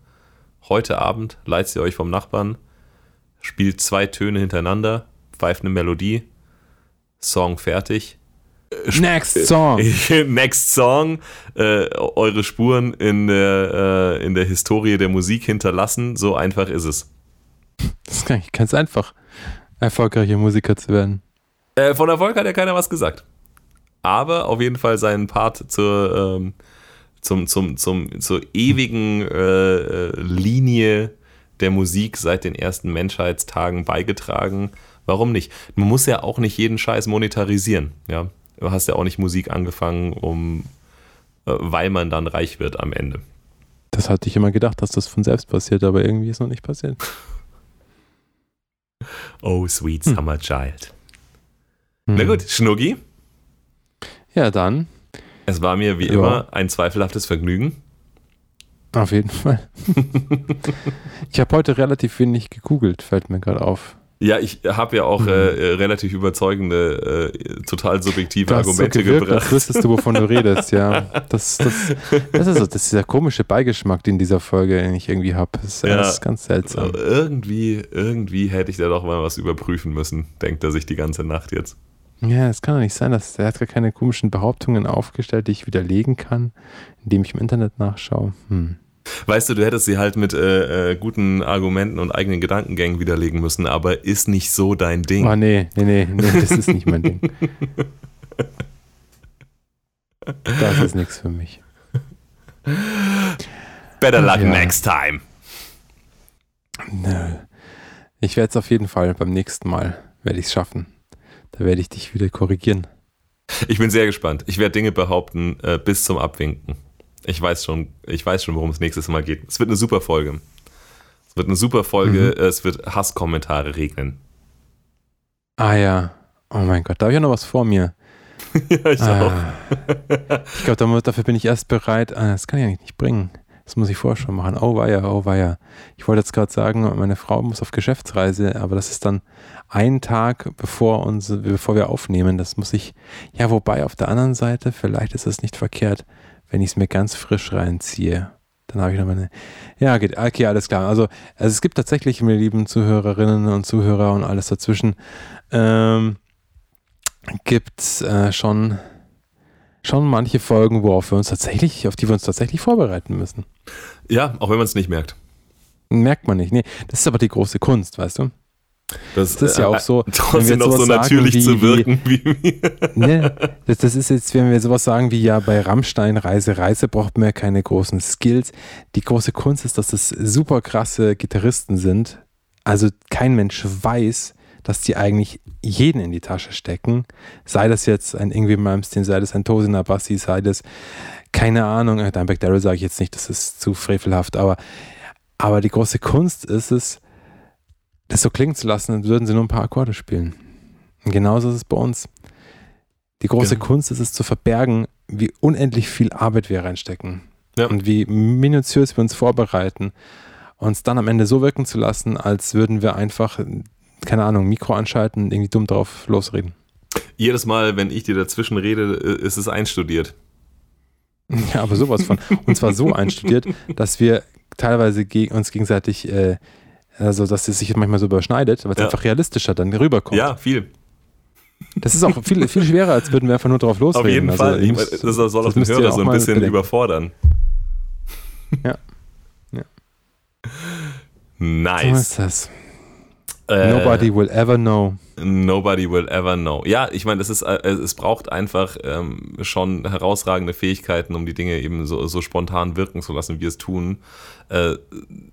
heute Abend, leiht sie euch vom Nachbarn, spielt zwei Töne hintereinander, pfeift eine Melodie, Song fertig. Next Song. Next Song, äh, eure Spuren in der, äh, in der Historie der Musik hinterlassen. So einfach ist es. Das ist nicht ganz einfach, erfolgreicher Musiker zu werden. Äh, von Erfolg hat ja keiner was gesagt. Aber auf jeden Fall seinen Part zur, ähm, zum, zum, zum, zur ewigen äh, äh, Linie der Musik seit den ersten Menschheitstagen beigetragen. Warum nicht? Man muss ja auch nicht jeden Scheiß monetarisieren. Ja? Du hast ja auch nicht Musik angefangen, um, äh, weil man dann reich wird am Ende. Das hatte ich immer gedacht, dass das von selbst passiert, aber irgendwie ist noch nicht passiert. Oh, sweet Hm. summer child. Na Hm. gut, Schnuggi, Ja, dann, es war mir wie Ja. immer ein zweifelhaftes Vergnügen. auf jeden Fall. ich habe heute relativ wenig gegoogelt, fällt mir gerade auf. Ja, ich habe ja auch Mhm. äh, äh, relativ überzeugende, äh, total subjektive Du hast so Argumente gewirkt, gebracht. als wüsstest du, wovon du redest, ja. Das, das, das, ist so, das ist dieser komische Beigeschmack, den dieser Folge den ich irgendwie habe. Das ist Ja. alles ganz seltsam. Aber irgendwie, irgendwie hätte ich da doch mal was überprüfen müssen, denkt er sich die ganze Nacht jetzt. Ja, es kann doch nicht sein, dass er hat gar keine komischen Behauptungen aufgestellt, die ich widerlegen kann, indem ich im Internet nachschaue. Hm. Weißt du, du hättest sie halt mit äh, äh, guten Argumenten und eigenen Gedankengängen widerlegen müssen, aber ist nicht so dein Ding. Oh nee, nee, nee, nee, das ist nicht mein Ding. Das ist nichts für mich. Better luck Ja. next time. Nö. Ich werde es auf jeden Fall beim nächsten Mal, werde ich es schaffen. Da werde ich dich wieder korrigieren. Ich bin sehr gespannt. Ich werde Dinge behaupten äh, bis zum Abwinken. Ich weiß schon, ich weiß schon, worum es nächstes Mal geht. Es wird eine super Folge. Es wird eine super Folge. Mhm. Es wird Hasskommentare regnen. Ah ja. Oh mein Gott, da habe ich ja noch was vor mir. ja, ich auch. Ah. Ich glaube, dafür bin ich erst bereit. Ah, das kann ich eigentlich nicht bringen. Das muss ich vorher schon machen. Oh weia, oh weia. Ich wollte jetzt gerade sagen, meine Frau muss auf Geschäftsreise, aber das ist dann ein Tag, bevor, uns, bevor wir aufnehmen. Das muss ich, ja, wobei auf der anderen Seite, vielleicht ist es nicht verkehrt, wenn ich es mir ganz frisch reinziehe. Dann habe ich noch meine. Ja, geht. Okay, alles klar. Also, also es gibt tatsächlich, meine lieben Zuhörerinnen und Zuhörer und alles dazwischen, ähm, gibt äh, schon, schon manche Folgen, worauf wir uns tatsächlich, auf die wir uns tatsächlich vorbereiten müssen. Ja, auch wenn man es nicht merkt. Merkt man nicht. Nee, das ist aber die große Kunst, weißt du? Das, Das ist ja auch so, Trotzdem wenn wir noch so natürlich wie- zu wirken wie, wie Nee, das, das ist jetzt, wenn wir sowas sagen wie ja bei Rammstein Reise, Reise braucht man ja keine großen Skills. Die große Kunst ist, dass das super krasse Gitarristen sind. Also kein Mensch weiß, dass die eigentlich jeden in die Tasche stecken. Sei das jetzt ein Ingrid Malmsteen, sei das ein Tosin Abassi, sei das, keine Ahnung, äh, Dimebag Darrell sage ich jetzt nicht, das ist zu frevelhaft, aber, aber die große Kunst ist es, das so klingen zu lassen, als würden sie nur ein paar Akkorde spielen. Und genauso ist es bei uns. Die große Genau. Kunst ist es zu verbergen, wie unendlich viel Arbeit wir reinstecken. Ja. Und wie minutiös wir uns vorbereiten. Uns dann am Ende so wirken zu lassen, als würden wir einfach, keine Ahnung, Mikro anschalten und irgendwie dumm drauf losreden. jedes Mal, wenn ich dir dazwischen rede, äh, ist es einstudiert. Ja, aber sowas von. Und zwar so einstudiert, dass wir teilweise geg uns gegenseitig, äh, also dass es sich manchmal so überschneidet, weil es Ja. einfach realistischer dann rüberkommt. Ja, viel. Das ist auch viel, viel schwerer, als würden wir einfach nur drauf losreden. Auf jeden Also, Fall. müsst- das soll auch das den Hörer auch so ein bisschen bedenken. überfordern. Ja. Ja. So Nice. ist das. Äh, Nobody will ever know. Nobody will ever know. Ja, ich meine, es ist, äh, es braucht einfach ähm, schon herausragende Fähigkeiten, um die Dinge eben so, so spontan wirken zu lassen, wie wir es tun. Äh,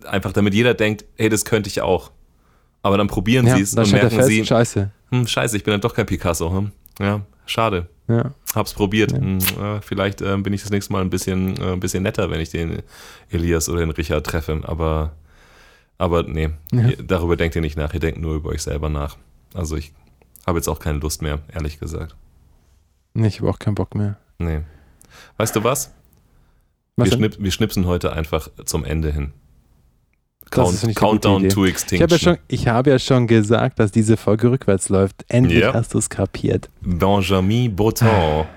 einfach damit jeder denkt, hey, das könnte ich auch. Aber dann probieren ja, sie es und merken sie, scheiße. Hm, scheiße, ich bin dann doch kein Picasso. Hm? Ja, schade. Ja. Hab's probiert. Ja. Hm, äh, vielleicht äh, bin ich das nächste Mal ein bisschen, äh, ein bisschen netter, wenn ich den Elias oder den Richard treffe. Aber, aber nee, ja. darüber denkt ihr nicht nach. Ihr denkt nur über euch selber nach. Also ich habe jetzt auch keine Lust mehr, ehrlich gesagt. Nee, ich habe auch keinen Bock mehr. Nee. Weißt du was? was wir, schnipp, wir schnipsen heute einfach zum Ende hin. Count, Countdown to Extinction. Ich habe, ja schon, ich habe ja schon gesagt, dass diese Folge rückwärts läuft. Endlich ja. hast du es kapiert. Benjamin Breton.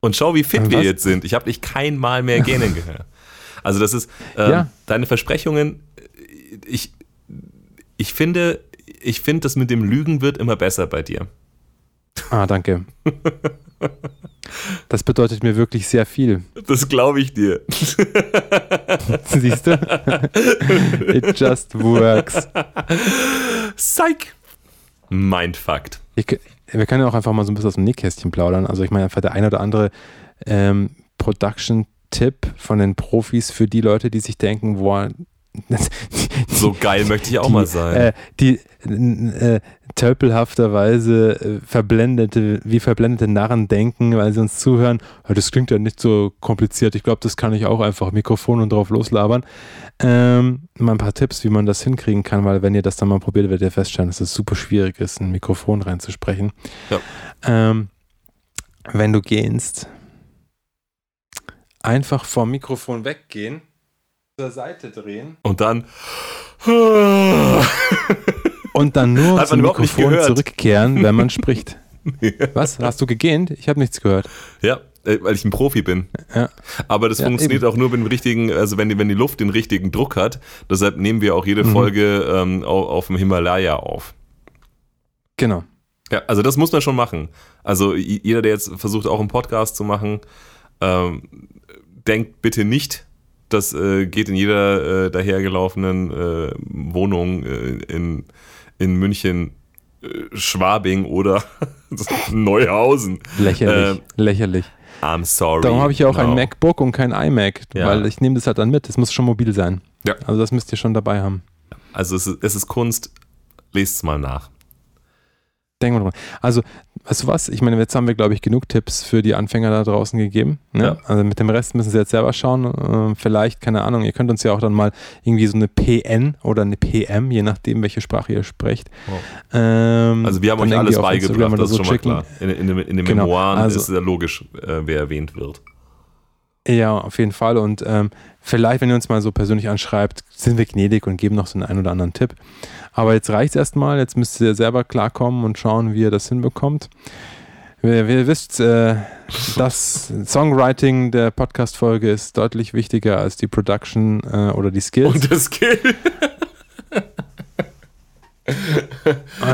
Und schau, wie fit Was? wir jetzt sind. Ich habe dich kein Mal mehr gähnen gehört. Also das ist, ähm, ja. deine Versprechungen, ich, ich finde, ich finde, das mit dem Lügen wird immer besser bei dir. Ah, danke. Das bedeutet mir wirklich sehr viel. Das glaube ich dir. Siehst du? It just works. Psych. Mindfucked. Ich, wir können ja auch einfach mal so ein bisschen aus dem Nickkästchen plaudern. Also ich meine einfach der ein oder andere ähm, Production-Tipp von den Profis für die Leute, die sich denken, boah, so geil möchte ich auch die, mal sein. Äh, die äh, tölpelhafterweise äh, verblendete, wie verblendete Narren denken, weil sie uns zuhören, das klingt ja nicht so kompliziert. Ich glaube, das kann ich auch einfach Mikrofon und drauf loslabern. Ähm, mal ein paar Tipps, wie man das hinkriegen kann, weil wenn ihr das dann mal probiert, werdet ihr feststellen, dass es super schwierig ist, ein Mikrofon reinzusprechen. Ja. Ähm, wenn du gehst, einfach vom Mikrofon weggehen zur Seite drehen. Und dann. und dann nur zum Mikrofon zurückkehren, wenn man spricht. Was? Hast du gegähnt? Ich habe nichts gehört. Ja, äh, weil ich ein Profi bin. Ja. Aber das ja, funktioniert eben. auch nur, wenn wir richtigen, also wenn die, wenn die Luft den richtigen Druck hat. Deshalb nehmen wir auch jede mhm. Folge ähm, auf, auf dem Himalaya auf. Genau. Ja, also das muss man schon machen. Also jeder, der jetzt versucht, auch einen Podcast zu machen, ähm, denkt bitte nicht, das äh, geht in jeder äh, dahergelaufenen äh, Wohnung äh, in, in München, äh, Schwabing oder Neuhausen. Lächerlich, ähm, lächerlich. I'm sorry. Darum habe ich ja auch no. ein MacBook und kein iMac, ja. weil ich nehme das halt dann mit. Es muss schon mobil sein. Ja. Also das müsst ihr schon dabei haben. Also es ist, es ist Kunst, lest es mal nach. Denken wir dran. Also, weißt du was? Ich meine, jetzt haben wir, glaube ich, genug Tipps für die Anfänger da draußen gegeben. Ne? Ja. Also mit dem Rest müssen sie jetzt selber schauen. Äh, vielleicht, keine Ahnung, ihr könnt uns ja auch dann mal irgendwie so eine PN oder eine PM, je nachdem, welche Sprache ihr sprecht. Wow. Ähm, also wir haben euch alles beigebracht, das ist schon checken. mal klar. In, in, in den genau. Memoiren also, ist ja logisch, äh, wer erwähnt wird. Ja, auf jeden Fall. Und ähm, vielleicht, wenn ihr uns mal so persönlich anschreibt, sind wir gnädig und geben noch so einen ein oder anderen Tipp. Aber jetzt reicht es erstmal. Jetzt müsst ihr selber klarkommen und schauen, wie ihr das hinbekommt. Wie ihr wisst, äh, das Songwriting der Podcast-Folge ist deutlich wichtiger als die Production äh, oder die Skills. Und das Skill.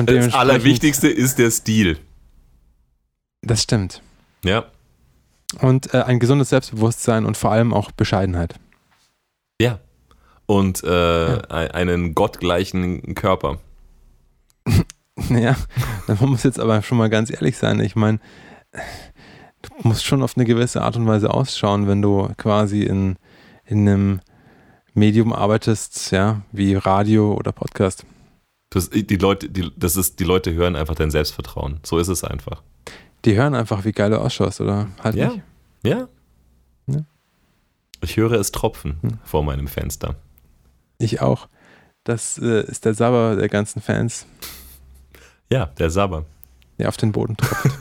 das Allerwichtigste ist der Stil. Das stimmt. Ja. Und äh, ein gesundes Selbstbewusstsein und vor allem auch Bescheidenheit. Ja. Und äh, ja. einen gottgleichen Körper. ja, man muss jetzt aber schon mal ganz ehrlich sein. Ich meine, du musst schon auf eine gewisse Art und Weise ausschauen, wenn du quasi in, in einem Medium arbeitest, ja, wie Radio oder Podcast. Das, die Leute, die, das ist, die Leute hören einfach dein Selbstvertrauen. So ist es einfach. Die hören einfach, wie geil du ausschaust, oder halt ja. nicht? Ja. ja. Ich höre es tropfen hm. vor meinem Fenster. Ich auch. Das äh, ist der Sabber der ganzen Fans. Ja, der Sabber. Der auf den Boden tropft.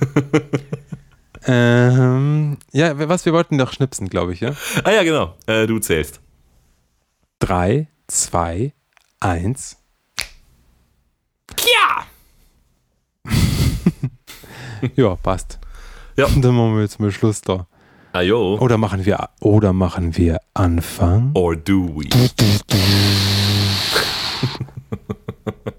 ähm, ja, was, wir wollten doch schnipsen, glaube ich, ja? Ah ja, genau. Äh, du zählst. Drei, zwei, eins. Ja! ja, passt. Ja. Und dann machen wir jetzt mal Schluss da. Ajo. Oder machen wir, oder machen wir Anfang? Or do we?